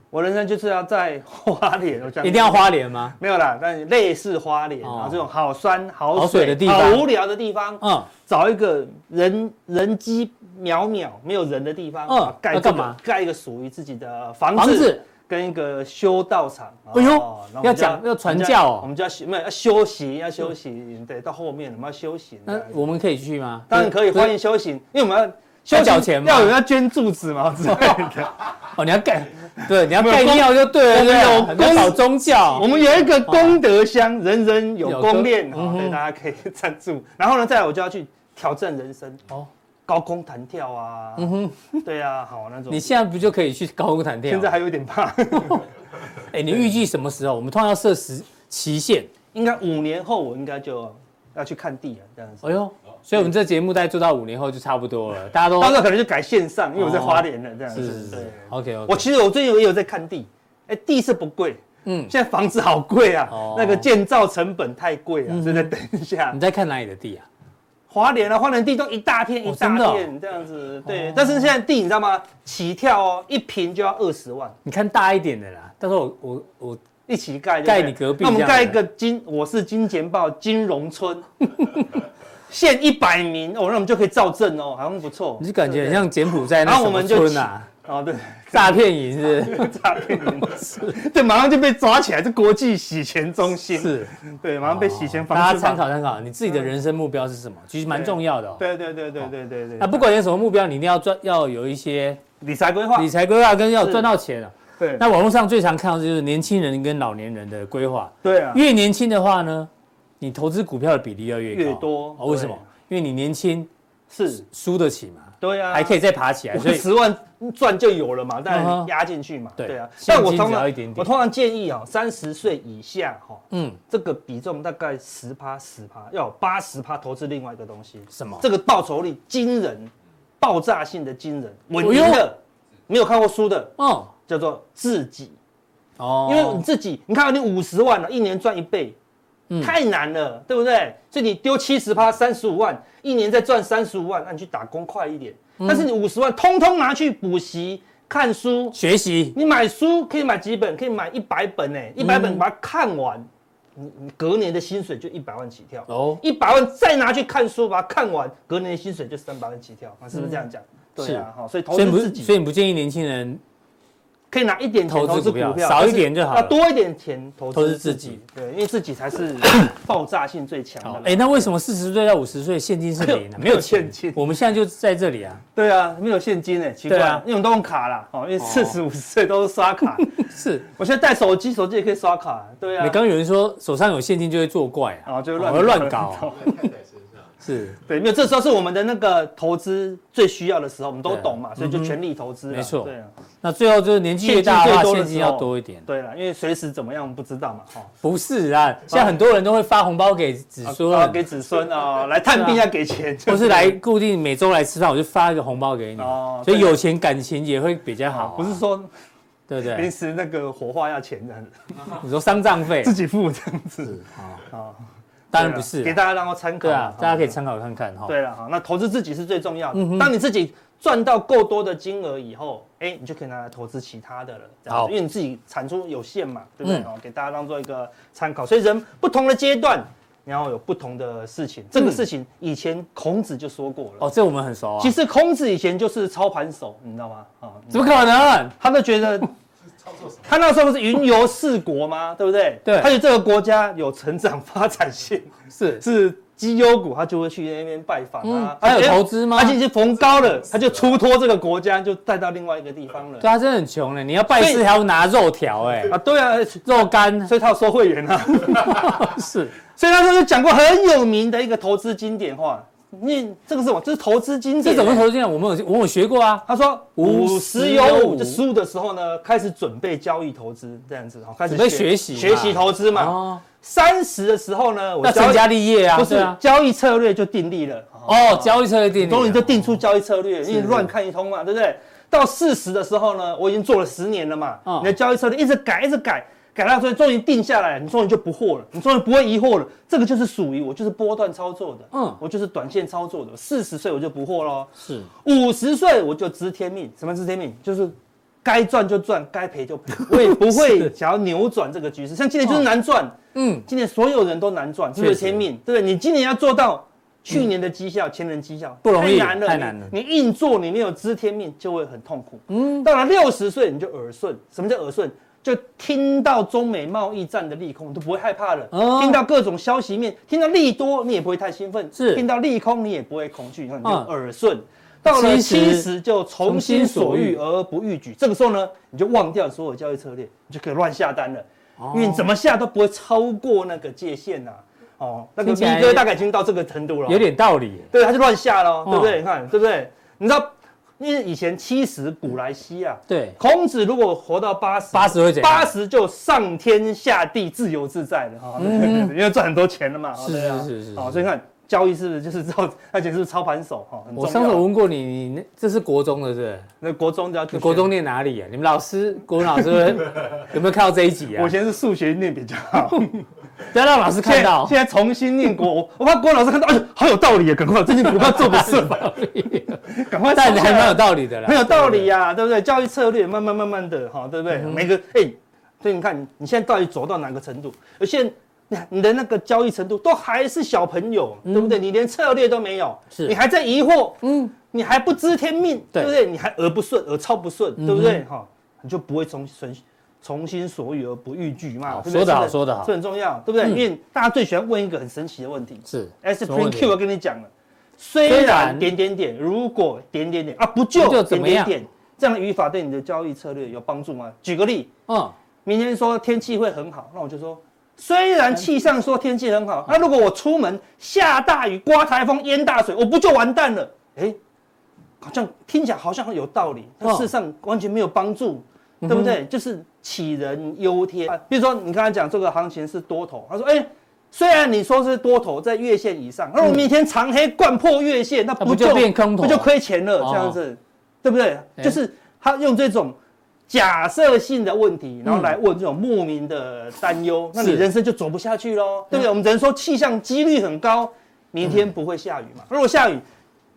我人生就是要在花莲，我一定要花莲吗？没有啦，但类似花莲啊，这种好酸好水的地方，好无聊的地方，嗯，找一个人人迹渺渺没有人的地方，嗯，盖干嘛？盖一个属于自己的房子。跟一个修道场，哎呦，要讲要传教哦，我们就要修，没有要修行，要修行，对，到后面我们要修行。那我们可以去吗？当然可以，欢迎修行，因为我们要交钱嘛，要有人要捐柱子嘛之类的。(laughs) 哦，你要盖，对，你要盖庙就对了，我们有搞宗教，我们有一个功德箱，人人有功练，对，大家可以 (laughs) 赞助。然后呢，再来我就要去挑战人生哦。高空弹跳啊，嗯哼，对啊，好那种。你现在不就可以去高空弹跳？现在还有点怕。(laughs) 哎，你预计什么时候？我们通常要设时期限，应该五年后，我应该就要去看地了，这样子。哎呦，所以我们这节目大概做到五年后就差不多了，大家都。到时候可能就改线上，因为我在花莲了，这样子。是是是。OK OK。我其实我最近也有在看地，哎，地是不贵，嗯，现在房子好贵啊，那个建造成本太贵了，所以再等一下。你在看哪里的地啊？花莲啊，花莲地都一大片一大片这样子，对。但是现在地你知道吗？起跳哦，一平就要二十万。你看大一点的啦，到时候我我我一起盖，盖你隔壁。那我们盖一个金，我是金钱豹金融村，(laughs) 限一百名哦，那我们就可以造镇哦，好像不错。你就感觉很像柬埔寨那什么村啊？哦，对，诈骗营是 (laughs) 诈骗营是，对，马上就被抓起来，这国际洗钱中心是，对，马上被洗钱防。大家参考参考，你自己的人生目标是什么？其实蛮重要的。对对对对对对对。那不管有什么目标，你一定要赚，要有一些理财规划，理财规划跟要赚到钱啊。对。那网络上最常看到的就是年轻人跟老年人的规划。对啊。越年轻的话呢，你投资股票的比例要越越多。为什么？因为你年轻是输得起嘛。对啊，还可以再爬起来，所以十万赚就有了嘛，但压进去嘛，对啊。但我通常我通常建议啊，三十岁以下哈，嗯，这个比重大概十趴十趴，要八十趴投资另外一个东西，什么？这个报酬率惊人，爆炸性的惊人，稳赢的，没有看过书的，哦，叫做自己，哦，因为你自己，你看你五十万了，一年赚一倍。太难了，对不对？所以你丢七十趴，三十五万，一年再赚三十五万，那你去打工快一点。但是你五十万通通拿去补习、看书、学习。你买书可以买几本？可以买一百本呢，一百本把它看完，你你隔年的薪水就一百万起跳。哦，一百万再拿去看书把它看完，隔年的薪水就三百万起跳。是不是这样讲？对啊，哈，所以投资自己。所以你不建议年轻人。可以拿一点钱投资股票，少一点就好，要多一点钱投资自己。对，因为自己才是 (coughs) 爆炸性最强的。哎，那为什么四十岁到五十岁现金是零呢？(laughs) 没有现金，我们现在就在这里啊。对啊，没有现金哎，奇怪啊，因为我们都用卡啦。哦，因为四十五十岁都是刷卡。(laughs) 是，我现在带手机，手机也可以刷卡。对啊。你刚刚有人说手上有现金就会作怪啊，就会乱乱搞。是对，没有，这时候是我们的那个投资最需要的时候，我们都懂嘛，所以就全力投资。没错，对啊。那最后就是年纪越大现金要多一点。对了，因为随时怎么样不知道嘛，哈。不是啊，现在很多人都会发红包给子孙，给子孙啊，(laughs) 来探病要给钱，不是来固定每周来吃饭，我就发一个红包给你。哦，所以有钱感情也会比较好。不是说。对不对？平时那个火化要钱的，你说丧葬费自己付这样子啊啊，当然不是，给大家让我参考。对啊，大家可以参考看看哈。对了哈，那投资自己是最重要的。当你自己赚到够多的金额以后，哎，你就可以拿来投资其他的了。好，因为你自己产出有限嘛，对不对？哦，给大家当做一个参考。所以人不同的阶段，然后有不同的事情。这个事情以前孔子就说过了。哦，这我们很熟啊。其实孔子以前就是操盘手，你知道吗？啊，怎么可能？他都觉得。他那时候不是云游四国吗？(laughs) 对不对？对。他觉得这个国家有成长发展性，(laughs) 是是绩优股，他就会去那边拜访啊。还有投资吗？他已经逢高了，他就出脱这个国家，就带到另外一个地方了。对，他真的很穷呢。你要拜师还要拿肉条哎。啊，对啊，(laughs) 肉干，所以他要收会员啊。是。所以他说就讲过很有名的一个投资经典话。你这个是什么？这是投资经济。这怎么投资经验？我们有我有学过啊。他说五十有五，就十五的时候呢，开始准备交易投资这样子，好，开始准备学习学习投资嘛。哦。三十的时候呢，要成家立业啊。不是，交易策略就定立了。哦，交易策略定立。终于就定出交易策略，因为乱看一通嘛，对不对？到四十的时候呢，我已经做了十年了嘛。你的交易策略一直改，一直改。改到最后终于定下来，你终于就不惑了，你终于不会疑惑了。这个就是属于我，就是波段操作的，嗯，我就是短线操作的。四十岁我就不惑喽，是五十岁我就知天命。什么知天命？就是该赚就赚，该赔就赔，我也不会 (laughs) 想要扭转这个局势。像今年就是难赚，嗯，今年所有人都难赚，就是天命，对不对？你今年要做到去年的绩效、前年绩效，不容易，太难了，太难了。你硬做，你没有知天命，就会很痛苦。嗯，到了六十岁你就耳顺。什么叫耳顺？就听到中美贸易战的利空，你都不会害怕了。哦、听到各种消息面，听到利多，你也不会太兴奋。是，听到利空，你也不会恐惧。你看，你就耳顺。嗯、到了七十，就从心所欲而不逾矩。这个时候呢，你就忘掉所有交易策略，你就可以乱下单了。哦、因为你怎么下都不会超过那个界限呐、啊。哦，那个 V 哥大概已经到这个程度了。有点道理。对，他就乱下了，对不对？你看，对不对？你知道。因为以前七十古来稀啊，对，孔子如果活到八十，八十会怎样？八十就上天下地自由自在的哈，(laughs) 因为赚很多钱了嘛，是是是是，好，所以看交易是不是就是操，而且是操盘手哈。我上次我问过你，你那这是国中的是不是？那国中叫国中念哪里啊？你们老师国文老师 (laughs) 有没有看到这一集啊？我以前是数学念比较好。(laughs) 不要让老师看到。现在重新念国，(laughs) 我怕国老师看到，哎，好有道理啊！赶快，最近股票做不顺，赶快。但你还蛮有道理的啦。很有道理呀，对不对？教育策略慢慢慢慢的，哈，对不对？每个哎，所以你看，你现在到底走到哪个程度？而现在你的那个交易程度都还是小朋友，对不对？你连策略都没有，是你还在疑惑，嗯，你还不知天命，对不对？你还耳不顺，耳超不顺，对不对？哈，你就不会从从。从心所欲而不逾矩嘛，说得好，说得好，这很重要，对不对？因为大家最喜欢问一个很神奇的问题，是。Spring Q 我跟你讲了，虽然点点点，如果点点点啊，不就点点点，这样的语法对你的交易策略有帮助吗？举个例，嗯，明天说天气会很好，那我就说，虽然气象说天气很好，那如果我出门下大雨、刮台风、淹大水，我不就完蛋了？哎，好像听起来好像很有道理，但事实上完全没有帮助。对不对？就是杞人忧天。比如说，你刚才讲这个行情是多头，他说：“哎，虽然你说是多头在月线以上，那我明天长黑灌破月线，那不就变空头，不就亏钱了？这样子，对不对？就是他用这种假设性的问题，然后来问这种莫名的担忧，那你人生就走不下去喽，对不对？我们只能说气象几率很高，明天不会下雨嘛。如果下雨，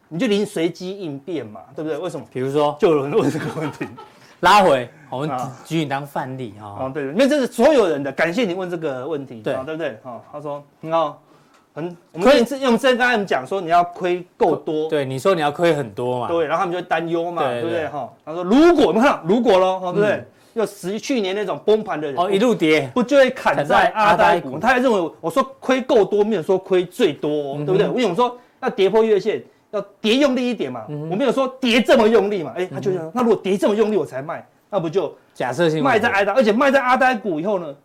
你就临随机应变嘛，对不对？为什么？比如说，就有人问这个问题。(laughs) ”拉回，我们举你当范例哈。哦，对，因为这是所有人的，感谢你问这个问题，对，对不对？哦，他说很好，很，我们之用之前刚才讲说你要亏够多，对，你说你要亏很多嘛，对，然后他们就担忧嘛，对不对？哈，他说如果我们看如果喽，对不对？要十去年那种崩盘的人，哦，一路跌，不就会砍在阿呆股？他还认为我说亏够多，没有说亏最多，对不对？因为我说要跌破月线。要跌用力一点嘛，我没有说跌这么用力嘛，哎，他就想，那如果跌这么用力我才卖，那不就假设性卖在阿呆，而且卖在阿呆股以后呢，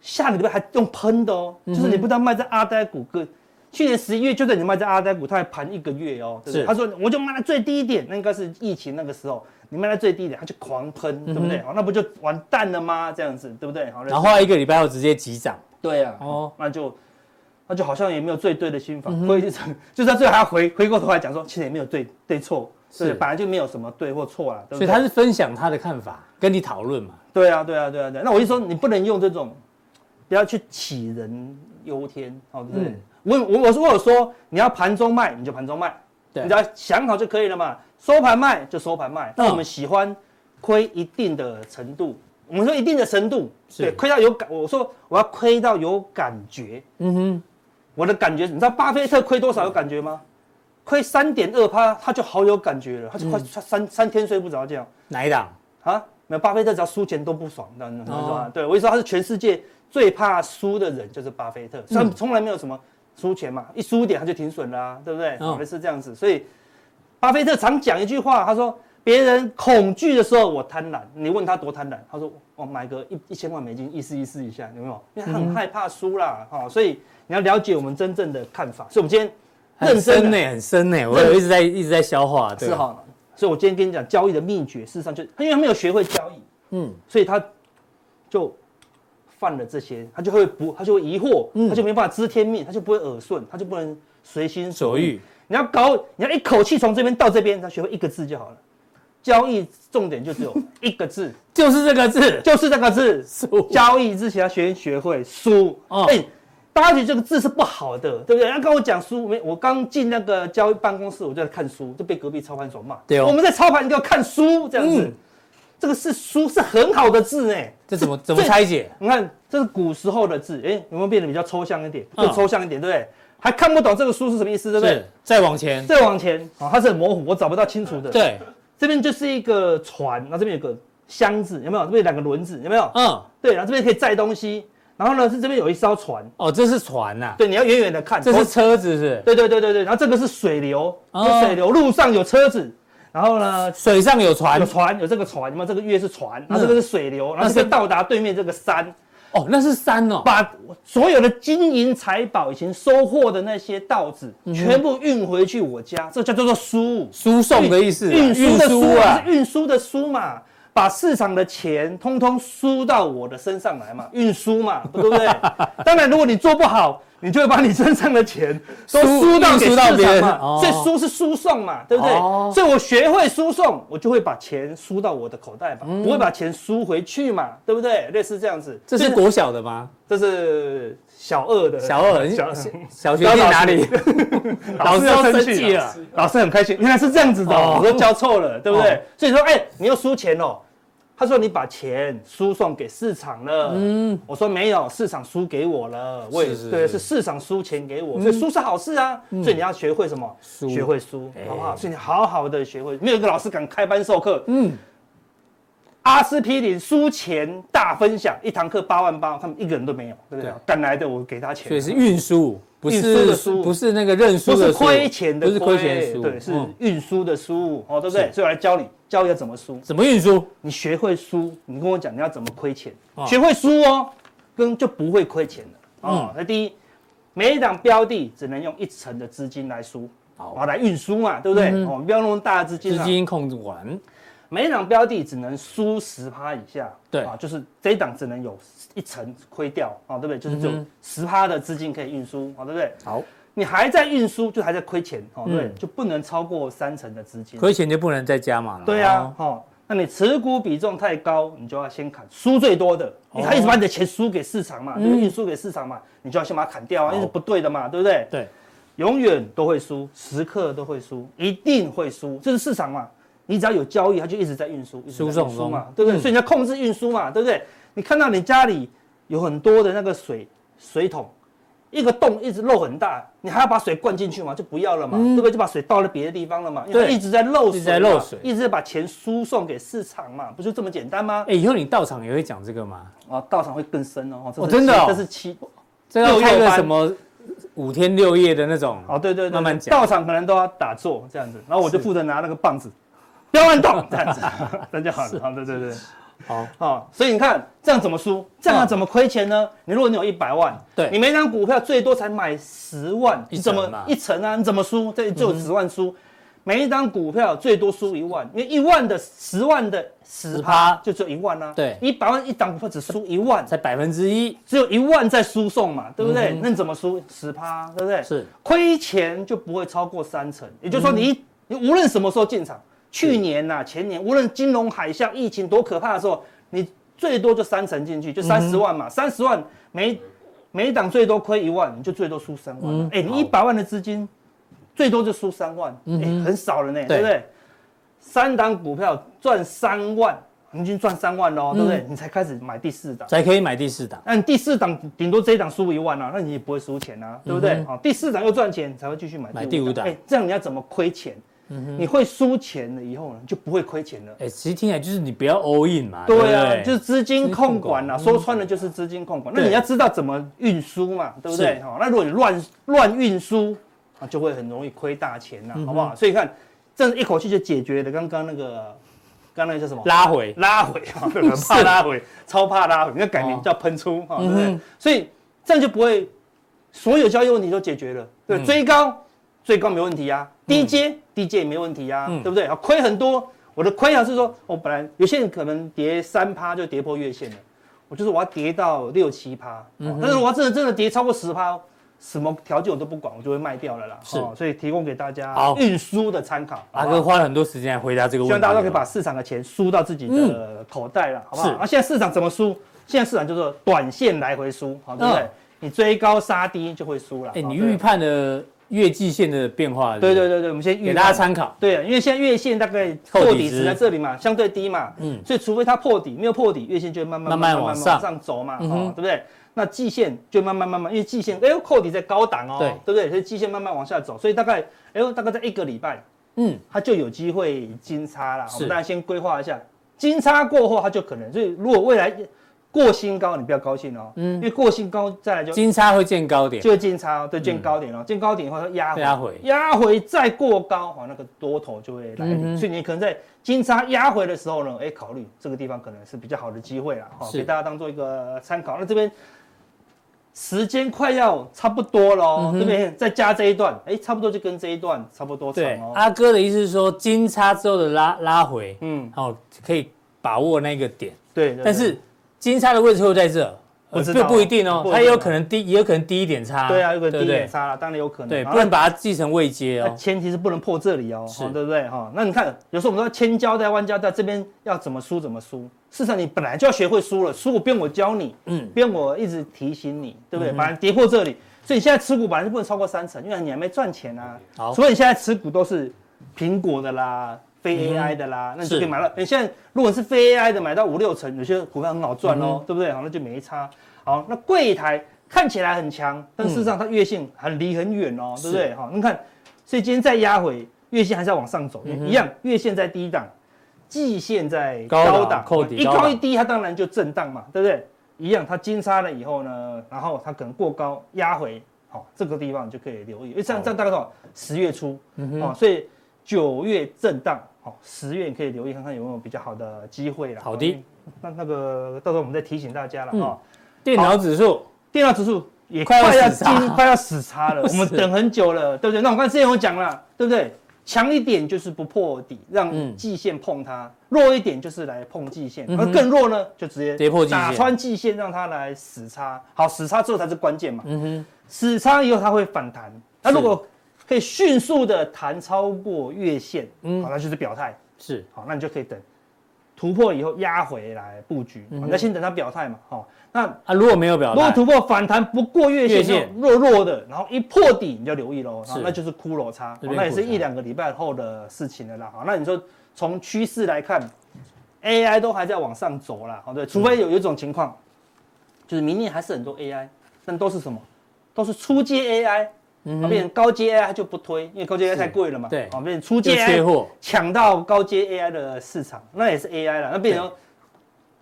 下个礼拜还用喷的哦，就是你不知道卖在阿呆股跟去年十一月就在你卖在阿呆股，它还盘一个月哦，对不对？他说我就卖在最低一点，那应该是疫情那个时候，你卖在最低一点，他就狂喷，对不对？好，那不就完蛋了吗？这样子，对不对？好，然后一个礼拜后直接急涨，对呀，哦，那就那就好像也没有最对的心法，所以 (laughs) 就就在最后还要回回过头来讲说，其实也没有对对错，是本来就没有什么对或错了，所以他是分享他的看法，跟你讨论嘛。对啊，对啊，对啊，对。那我就说，你不能用这种，不要去杞人忧天，好，对不对？我我我说我有说，你要盘中卖，你就盘中卖，你只要想好就可以了嘛。收盘卖就收盘卖。那我们喜欢亏一定的程度，我们说一定的程度，对，亏到有感。我说我要亏到有感觉。嗯哼，我的感觉，你知道巴菲特亏多少有感觉吗？亏三点二趴，他就好有感觉了，他就快三三天睡不着觉。哪一档啊？没有，巴菲特只要输钱都不爽，知道吗？对，我跟你说，他是全世界最怕输的人，就是巴菲特。他从来没有什么输钱嘛，一输一点他就停损啦，对不对？哦，是这样子。所以，巴菲特常讲一句话，他说：“别人恐惧的时候，我贪婪。”你问他多贪婪，他说：“我买个一一千万美金，意思意思一下，有没有？因为他很害怕输啦。”哈，所以你要了解我们真正的看法。所以，我们今天很深呢，很深呢，我有一直在一直在消化，对。所以，我今天跟你讲交易的秘诀，事实上就他因为他没有学会交易，嗯，所以他就犯了这些，他就会不，他就会疑惑，他就没办法知天命，他就不会耳顺，他就不能随心所欲。你要搞，你要一口气从这边到这边，他学会一个字就好了。交易重点就只有一个字，(laughs) 就是这个字，就是这个字。(laughs) 输。交易之前要先学会输。哦。大家觉得这个字是不好的，对不对？要跟我讲书，没我刚进那个交易办公室，我就在看书，就被隔壁操盘手骂。对哦，我们在操盘，你给我看书这样子，嗯、这个是书，是很好的字哎。这怎么怎么拆解？你看，这是古时候的字，哎，有没有变得比较抽象一点？更抽象一点，对不对？还看不懂这个书是什么意思，对不对？再往前，再往前，啊，它是很模糊，我找不到清楚的。对，这边就是一个船，然后这边有个箱子，有没有？这边有两个轮子，有没有？嗯，对，然后这边可以载东西。然后呢，是这边有一艘船哦，这是船呐。对，你要远远的看，这是车子是。对对对对对，然后这个是水流，有水流，路上有车子，然后呢，水上有船，有船，有这个船，那么？这个月是船，然后这个是水流，然后这个到达对面这个山。哦，那是山哦。把所有的金银财宝以前收获的那些稻子，全部运回去我家，这叫做做输，输送的意思，运输的输啊，运输的输嘛。把市场的钱通通输到我的身上来嘛，运输嘛，对不对？(laughs) 当然，如果你做不好，你就会把你身上的钱都输到给市场嘛。所以输是输送嘛，对不对？所以我学会输送，我就会把钱输到我的口袋吧，不会把钱输回去嘛，对不对？类似这样子。这是国小的吗？这是小二的。小二，小小学在哪里？老师要生气了，老师很开心。原来是这样子的，我都教错了，对不对？所以说，哎，你又输钱哦。他说：“你把钱输送给市场了。”嗯，我说没有，市场输给我了。我也是，对，是市场输钱给我，所以输是好事啊。所以你要学会什么？学会输，好不好？所以你好好的学会。没有一个老师敢开班授课。嗯，阿司匹林输钱大分享，一堂课八万八，他们一个人都没有，对不对？敢来的我给他钱。所以是运输，不是的输，不是那个认输的输，不是亏钱的，不是亏钱输，对，是运输的输，哦，对不对？所以我来教你。交易要怎么输？怎么运输？你学会输，你跟我讲你要怎么亏钱？哦、学会输哦，跟就不会亏钱了。哦，那、嗯、第一，每一档标的只能用一成的资金来输，好，来运输嘛，对不对？嗯、哦，不要那么大的资金。资金控制完，每一档标的只能输十趴以下。对啊，就是这一档只能有一成亏掉，啊，对不对？就是只有十趴的资金可以运输，啊，对不对？好。你还在运输，就还在亏钱，哦，对，就不能超过三成的资金，亏钱就不能再加码了。对呀，哦，那你持股比重太高，你就要先砍输最多的，你还一直把你的钱输给市场嘛，就运输给市场嘛，你就要先把它砍掉啊，因为是不对的嘛，对不对？对，永远都会输，时刻都会输，一定会输，这是市场嘛，你只要有交易，它就一直在运输，输送输嘛，对不对？所以你要控制运输嘛，对不对？你看到你家里有很多的那个水水桶。一个洞一直漏很大，你还要把水灌进去吗？就不要了嘛，对不对？就把水倒到别的地方了嘛，因为一直在漏水，一直在漏水，一直在把钱输送给市场嘛，不就这么简单吗？哎，以后你到场也会讲这个吗？啊，到场会更深哦。哦，真的，这是七，这要开个什么五天六夜的那种？哦，对对，慢慢讲。到场可能都要打坐这样子，然后我就负责拿那个棒子，不要乱动这样子，(laughs) 那就好了。好，对对对。好，好，所以你看这样怎么输？这样怎么亏钱呢？你如果你有一百万，对，你每张股票最多才买十万，你怎么一成啊？你怎么输？这就有十万输。每一张股票最多输一万，因为一万的十万的十趴就只有一万啊。对，一百万一档股票只输一万，才百分之一，只有一万在输送嘛，对不对？那你怎么输十趴？对不对？是亏钱就不会超过三成，也就是说你你无论什么时候进场，去年呐、前年，无论金融海啸、疫情多可怕的时候，你最多就三成进去，就三十万嘛，三十万每每一档最多亏一万，你就最多输三万。哎，你一百万的资金。最多就输三万，哎，很少了呢，对不对？三档股票赚三万，你已经赚三万喽，对不对？你才开始买第四档，才可以买第四档。那你第四档顶多这一档输一万啊，那你也不会输钱啊，对不对？好，第四档又赚钱，才会继续买买第五档。哎，这样你要怎么亏钱？你会输钱了以后呢，就不会亏钱了。哎，其实听起来就是你不要 all in 嘛。对啊，就是资金控管啊，说穿了就是资金控管。那你要知道怎么运输嘛，对不对？好，那如果你乱乱运输。啊，就会很容易亏大钱呐，好不好？所以看，这样一口气就解决了刚刚那个，刚刚那个叫什么？拉回，拉回啊，(laughs) 很怕拉回，超怕拉回，你要改名叫喷出啊，对不对？所以这样就不会，所有交易问题都解决了。对，追高，追高没问题啊，低阶，低阶也没问题啊，对不对？啊，亏很多，我的亏啊是说，我本来有些人可能跌三趴就跌破月线了，我就是我要跌到六七趴，但是我要真的真的跌超过十趴。什么条件我都不管，我就会卖掉了啦。是，所以提供给大家运输的参考。阿哥花了很多时间来回答这个问题，希望大家都可以把市场的钱输到自己的口袋了，好不好？是。那现在市场怎么输？现在市场就是短线来回输，好，对不对？你追高杀低就会输了。哎，你预判的月季线的变化？对对对对，我们先给大家参考。对，因为现在月线大概破底值在这里嘛，相对低嘛，嗯，所以除非它破底，没有破底，月线就会慢慢慢慢往上走嘛，对不对？那季线就慢慢慢慢，因为季线哎呦，扣底在高档哦，对，对不对？所以季线慢慢往下走，所以大概哎呦，大概在一个礼拜，嗯，它就有机会金叉了。是我们大家先规划一下，金叉过后它就可能，所以如果未来过新高，你不要高兴哦，嗯，因为过新高再来就金叉会见高点，就会金叉对，见高点哦，见高点以后它压回，压回，压回再过高，哈，那个多头就会来临，所以你可能在金叉压回的时候呢，哎，考虑这个地方可能是比较好的机会了，哈，给大家当做一个参考。那这边。时间快要差不多了，这边？再加这一段，哎，差不多就跟这一段差不多长哦。阿哥的意思是说，金叉之后的拉拉回，嗯，好，可以把握那个点。对，但是金叉的位置会在这，不不一定哦，它也有可能低，也有可能低一点差。对啊，有可能低一点差了，当然有可能。对，不能把它记成未接哦。前提是不能破这里哦，对不对？哈，那你看，有时候我们说千交代万交代，这边要怎么输怎么输。事实上，你本来就要学会输了，输我不用我教你，嗯，不用我一直提醒你，对不对？反正跌破这里，所以你现在持股本来就不能超过三成，因为你还没赚钱啊。好，所以你现在持股都是苹果的啦，非 AI 的啦，那你就可以买到。你现在如果是非 AI 的，买到五六成，有些股票很好赚哦，对不对？好，那就没差。好，那柜台看起来很强，但事实上它月线很离很远哦，对不对？好，你看，所以今天再压回，月线还是要往上走，一样，月线在低档。季线在高档，一高一低，它当然就震荡嘛，对不对？一样，它金叉了以后呢，然后它可能过高压回，好，这个地方就可以留意，因为这样这样大概多少？十月初，嗯哦，所以九月震荡，好，十月你可以留意看看有没有比较好的机会了。好的，那那个到时候我们再提醒大家了哈。电脑指数，电脑指数也快要金，(laughs) 快要死叉了，我们等很久了，对不对？那我刚才之前我讲了，对不对？强一点就是不破底，让季线碰它；弱一点就是来碰季线，而更弱呢，就直接跌破打穿季线，让它来死叉。好，死叉之后才是关键嘛。嗯哼，死叉以后它会反弹，它如果可以迅速的弹超过月线，嗯，好，那就是表态。是，好，那你就可以等突破以后压回来布局。那先等它表态嘛，好。那啊，如果没有表态，如果突破反弹不过月线，弱弱的，然后一破底你就留意喽，那就是骷髅差，那也是一两个礼拜后的事情了啦。好，那你说从趋势来看，AI 都还在往上走啦。好，对，除非有有一种情况，就是明年还是很多 AI，但都是什么？都是初阶 AI，嗯，变成高阶 AI 就不推，因为高阶 AI 太贵了嘛。对，好，变成初阶 AI 抢到高阶 AI 的市场，那也是 AI 了，那变成。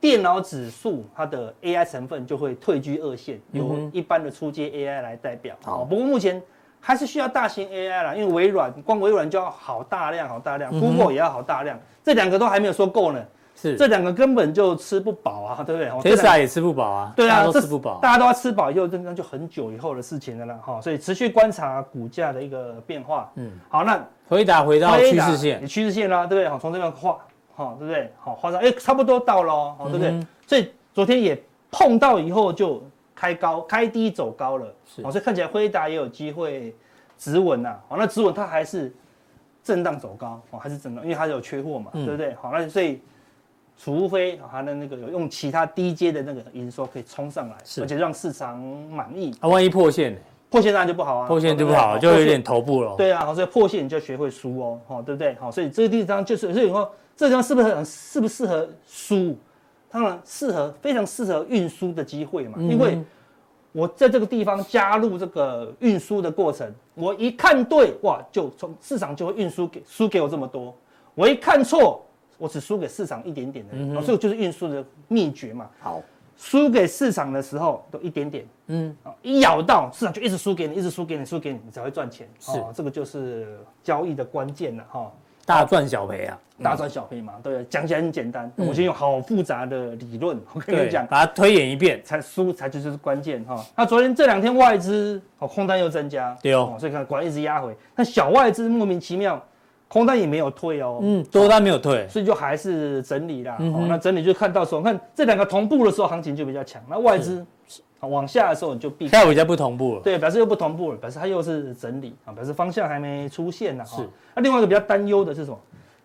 电脑指数它的 AI 成分就会退居二线，由一般的初阶 AI 来代表。好，不过目前还是需要大型 AI 啦，因为微软光微软就要好大量、好大量，Google 也要好大量，这两个都还没有说够呢。是这两个根本就吃不饱啊，对不对？特斯拉也吃不饱啊，对啊，都吃不饱，大家都要吃饱以后，那就很久以后的事情了啦，哈。所以持续观察股价的一个变化。嗯，好，那回答回到趋势线，趋势线啦，对不对？好，从这边画，好，对不对？好，画上，哎，差不多到了，好，对不对？所以昨天也碰到以后就开高，开低走高了，好，所以看起来辉达也有机会止稳呐，好，那止稳它还是。震荡走高哦，还是震荡，因为它有缺货嘛，嗯、对不对？好，那所以除非它的那个有用其他低阶的那个营收可以冲上来，是而且让市场满意。啊，万一破线呢？破线当然就不好啊，破线就不好，就有点头部了。对啊，所以破线你就学会输哦，好，对不对？好，所以这个地方就是，所以说这个地方是不是很适不适合输？当然适合，非常适合运输的机会嘛，嗯、因为。我在这个地方加入这个运输的过程，我一看对哇，就从市场就会运输给输给我这么多。我一看错，我只输给市场一点点的，嗯哼，所以就是运输的秘诀嘛。好，输给市场的时候都一点点，嗯，一咬到市场就一直输给你，一直输给你，输给你，你才会赚钱。是，这个就是交易的关键了哈。大赚小赔啊，大赚小赔嘛，对，讲起来很简单。我先用好复杂的理论，我跟你讲，把它推演一遍，才输才就是关键哈。那昨天这两天外资哦空单又增加，对哦，所以看果然一直压回。那小外资莫名其妙空单也没有退哦，嗯，多单没有退，所以就还是整理啦。那整理就看到时候，看这两个同步的时候，行情就比较强。那外资往下的时候你就避开，下午比较不同步了，对，表示又不同步了，表示它又是整理啊，表示方向还没出现呢。是。那另外一个比较担忧的是什么？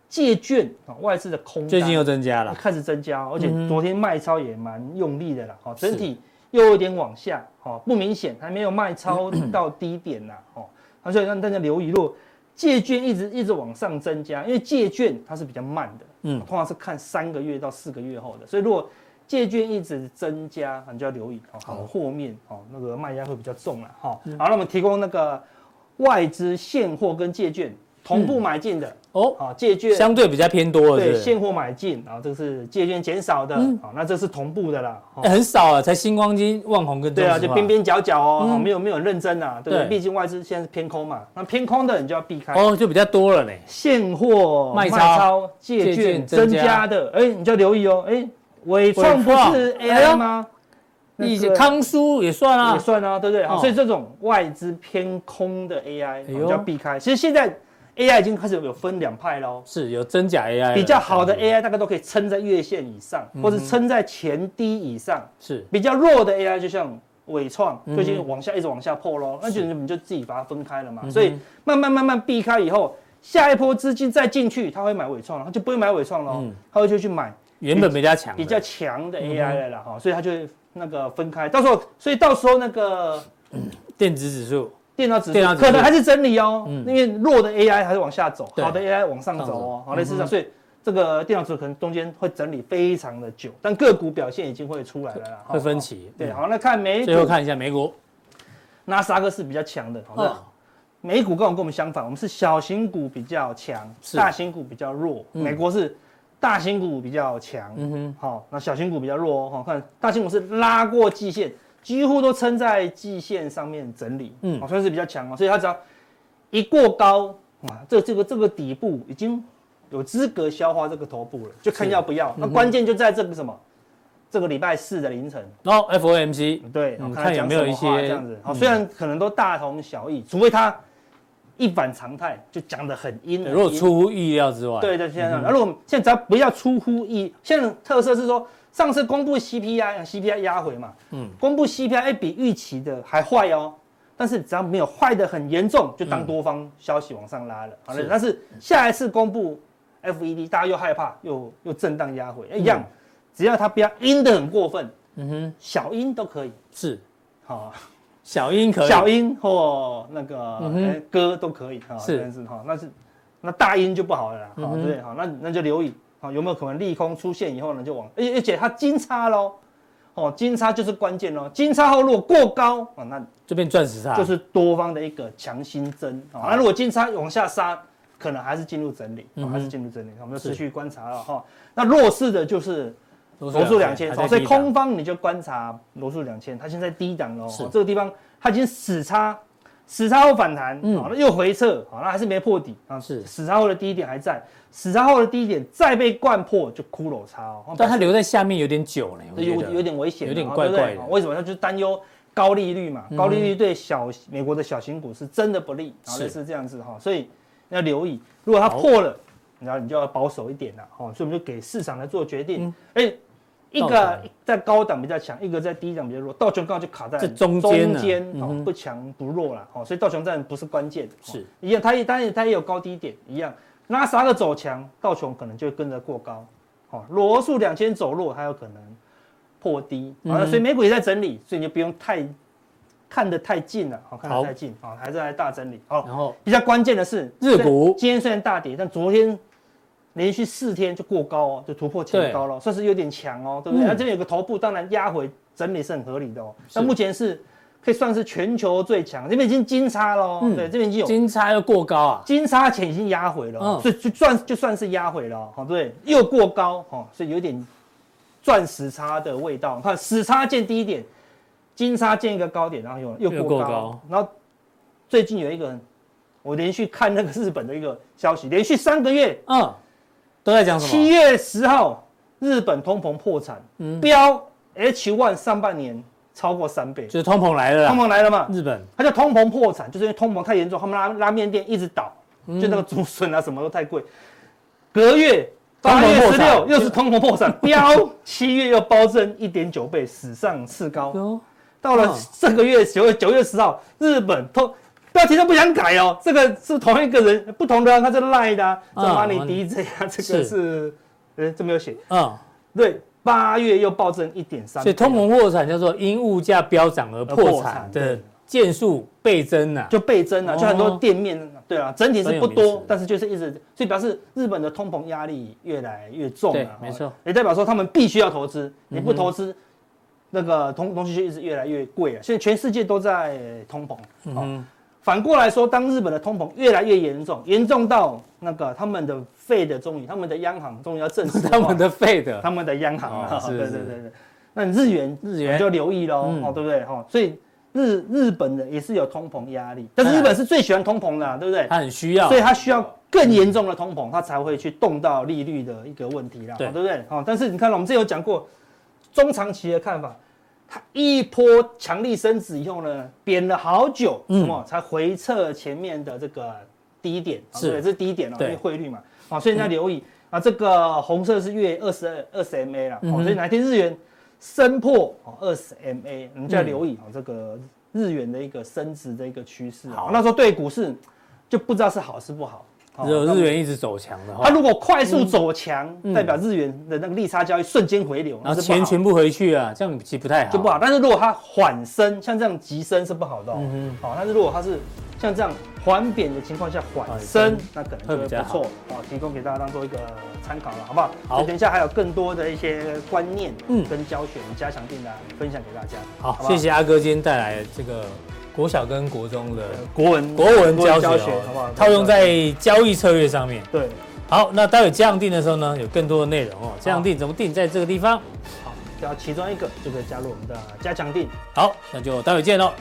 借券啊，外资的空单最近又增加了，开始增加，而且昨天卖超也蛮用力的啦。好，整体又有点往下，好，不明显，还没有卖超到低点呐。哦，那所以让大家留意，如果借券一直一直往上增加，因为借券它是比较慢的，嗯，通常是看三个月到四个月后的，所以如果借券一直增加，你就要留意哦，好，后面哦那个卖压会比较重了，好，好，那我们提供那个外资现货跟借券。同步买进的哦，好借券。相对比较偏多的，对现货买进，然后这个是借券减少的，好那这是同步的啦，很少啊，才新光金、旺宏跟对啊，就边边角角哦，没有没有认真啊，对不对？毕竟外资现在是偏空嘛，那偏空的你就要避开。哦，就比较多了嘞，现货卖超、借券增加。的，哎，你就要留意哦，哎，伟创不是 AI 吗？以前康舒也算啊，也算啊，对不对？好，所以这种外资偏空的 AI 你就要避开。其实现在。AI 已经开始有分两派喽，是有真假 AI，比较好的 AI 大概都可以撑在月线以上，或者撑在前低以上。是。比较弱的 AI，就像伟创，最近往下一直往下破喽，那就你就自己把它分开了嘛。所以慢慢慢慢避开以后，下一波资金再进去，他会买伟创，他就不会买伟创了，他会就去买原本比较强、比较强的 AI 了哈。所以他就那个分开，到时候所以到时候那个电子指数。电脑指数可能还是整理哦，因为弱的 AI 还是往下走，好的 AI 往上走哦，好的市场，所以这个电脑指数可能中间会整理非常的久，但个股表现已经会出来了啦，会分歧。对，好，那看美股，最后看一下美股，纳斯达克是比较强的，好的，美股跟我跟我们相反，我们是小型股比较强，大型股比较弱，美国是大型股比较强，嗯哼，好，那小型股比较弱哦，好，看大型股是拉过季线。几乎都撑在季线上面整理，嗯，算是比较强哦，所以它只要一过高，哇，这这个这个底部已经有资格消化这个头部了，就看要不要。那关键就在这个什么，这个礼拜四的凌晨，然后 FOMC，对，看有没有一些这样子，好，虽然可能都大同小异，除非它一反常态，就讲的很阴。如果出乎意料之外，对对，现在，如果现在只要不要出乎意，现在特色是说。上次公布 CPI，CPI 压回嘛，嗯，公布 CPI 比预期的还坏哦，但是只要没有坏的很严重，就当多方消息往上拉了，好了。但是下一次公布 FED，大家又害怕，又又震荡压回，一样，只要它不要阴的很过分，嗯哼，小阴都可以，是，好，小阴可以，小阴或那个歌都可以，是，是哈，那是那大阴就不好了啦，好，对？好，那那就留意。好，有没有可能利空出现以后呢，就往，而且而且它金叉喽，哦，金叉就是关键喽，金叉后如果过高啊，那这边钻石叉，就是多方的一个强心针啊。那如果金叉往下杀，可能还是进入整理，还是进入整理，我们就持续观察了哈。那弱势的就是罗素两千，所以空方你就观察罗素两千，它现在低档喽，这个地方它已经死叉死叉后反弹，嗯，好，那又回撤，好，那还是没破底啊，是。死叉后的低点还在，死叉后的低点再被灌破就骷髅叉哦，但它留在下面有点久了，有有点危险，有点怪怪的，为什么？它就是担忧高利率嘛，高利率对小美国的小型股是真的不利，然后类似这样子哈，所以要留意，如果它破了，然后你就要保守一点了，哦，所以我们就给市场来做决定，哎。一个在高档比较强，一个在低档比较弱。道琼刚好就卡在中间，中间哦，不强不弱了哦，所以道琼站不是关键，是一样，它也当然它也有高低点一样。纳斯达克走强，道琼可能就会跟着过高，哦，罗素两千走弱，它有可能破低，好，所以美股也在整理，所以你就不用太看得太近了，好，看得太近啊，还在大整理。好，然后比较关键的是日股，今天虽然大跌，但昨天。连续四天就过高哦，就突破前高了，算是有点强哦，对不对？那这边有个头部，当然压回整理是很合理的哦。那目前是可以算是全球最强，这边已经金叉了，对，这边已经有金叉又过高啊，金叉前已经压回了，所以就算就算是压回了，好，对，又过高，哈，所以有点钻石叉的味道。看死叉见低点，金叉见一个高点，然后又又过高，然后最近有一个，我连续看那个日本的一个消息，连续三个月，嗯。都在讲什么？七月十号，日本通膨破产，标 H one 上半年超过三倍，就是通膨来了，通膨来了嘛？日本它叫通膨破产，就是因为通膨太严重，他们拉拉面店一直倒，就那个竹笋啊什么都太贵。隔月八月十六又是通膨破产，(laughs) 标七月又暴增一点九倍，史上次高。到了这个月九月九月十号，日本通。标题都不想改哦，这个是同一个人，不同的，他是赖的，啊，这 Money DJ 啊，这个是，哎，这没有写，嗯，对，八月又暴增一点三，所以通膨破产叫做因物价飙涨而破产的件数倍增啊，就倍增啊，就很多店面，对啊，整体是不多，但是就是一直，所以表示日本的通膨压力越来越重了，没错，也代表说他们必须要投资，你不投资，那个东东西就一直越来越贵啊，现在全世界都在通膨，嗯。反过来说，当日本的通膨越来越严重，严重到那个他们的 Fed 终于，他们的央行终于要正式 (laughs) 他们的 Fed，他们的央行 (laughs) 啊，对对对对，那你日元日元就留意喽，哦，对不对？哈，所以日日本的也是有通膨压力，但是日本是最喜欢通膨的，对不对？他很需要，所以他需要更严重的通膨，他才会去动到利率的一个问题啦，对不对？好，但是你看我们之前有讲过中长期的看法。它一波强力升值以后呢，贬了好久，什么才回撤前面的这个低点？是，这是低点哦，因为汇率嘛。好，所以你要留意啊，这个红色是月二十二二十 MA 了。好，所以哪天日元升破二十 MA，你就要留意啊，这个日元的一个升值的一个趋势。好，那时候对股市就不知道是好是不好。只有日元一直走强的话，它如果快速走强，代表日元的那个利差交易瞬间回流，然后钱全部回去啊，这样其实不太好，就不好。但是如果它缓升，像这样急升是不好的哦。好，但是如果它是像这样缓贬的情况下缓升，那可能就会不错。好，提供给大家当做一个参考了，好不好？好，等一下还有更多的一些观念，嗯，跟教学加强錠的分享给大家。好，谢谢阿哥今天带来这个。国小跟国中的国文国文教学，好不好？套用在交易策略上面。对，好，那待会加强錠的时候呢，有更多的内容哦。加强錠怎么定？在这个地方。好，只要其中一个就可以加入我们的加强定。好，那就待会见喽。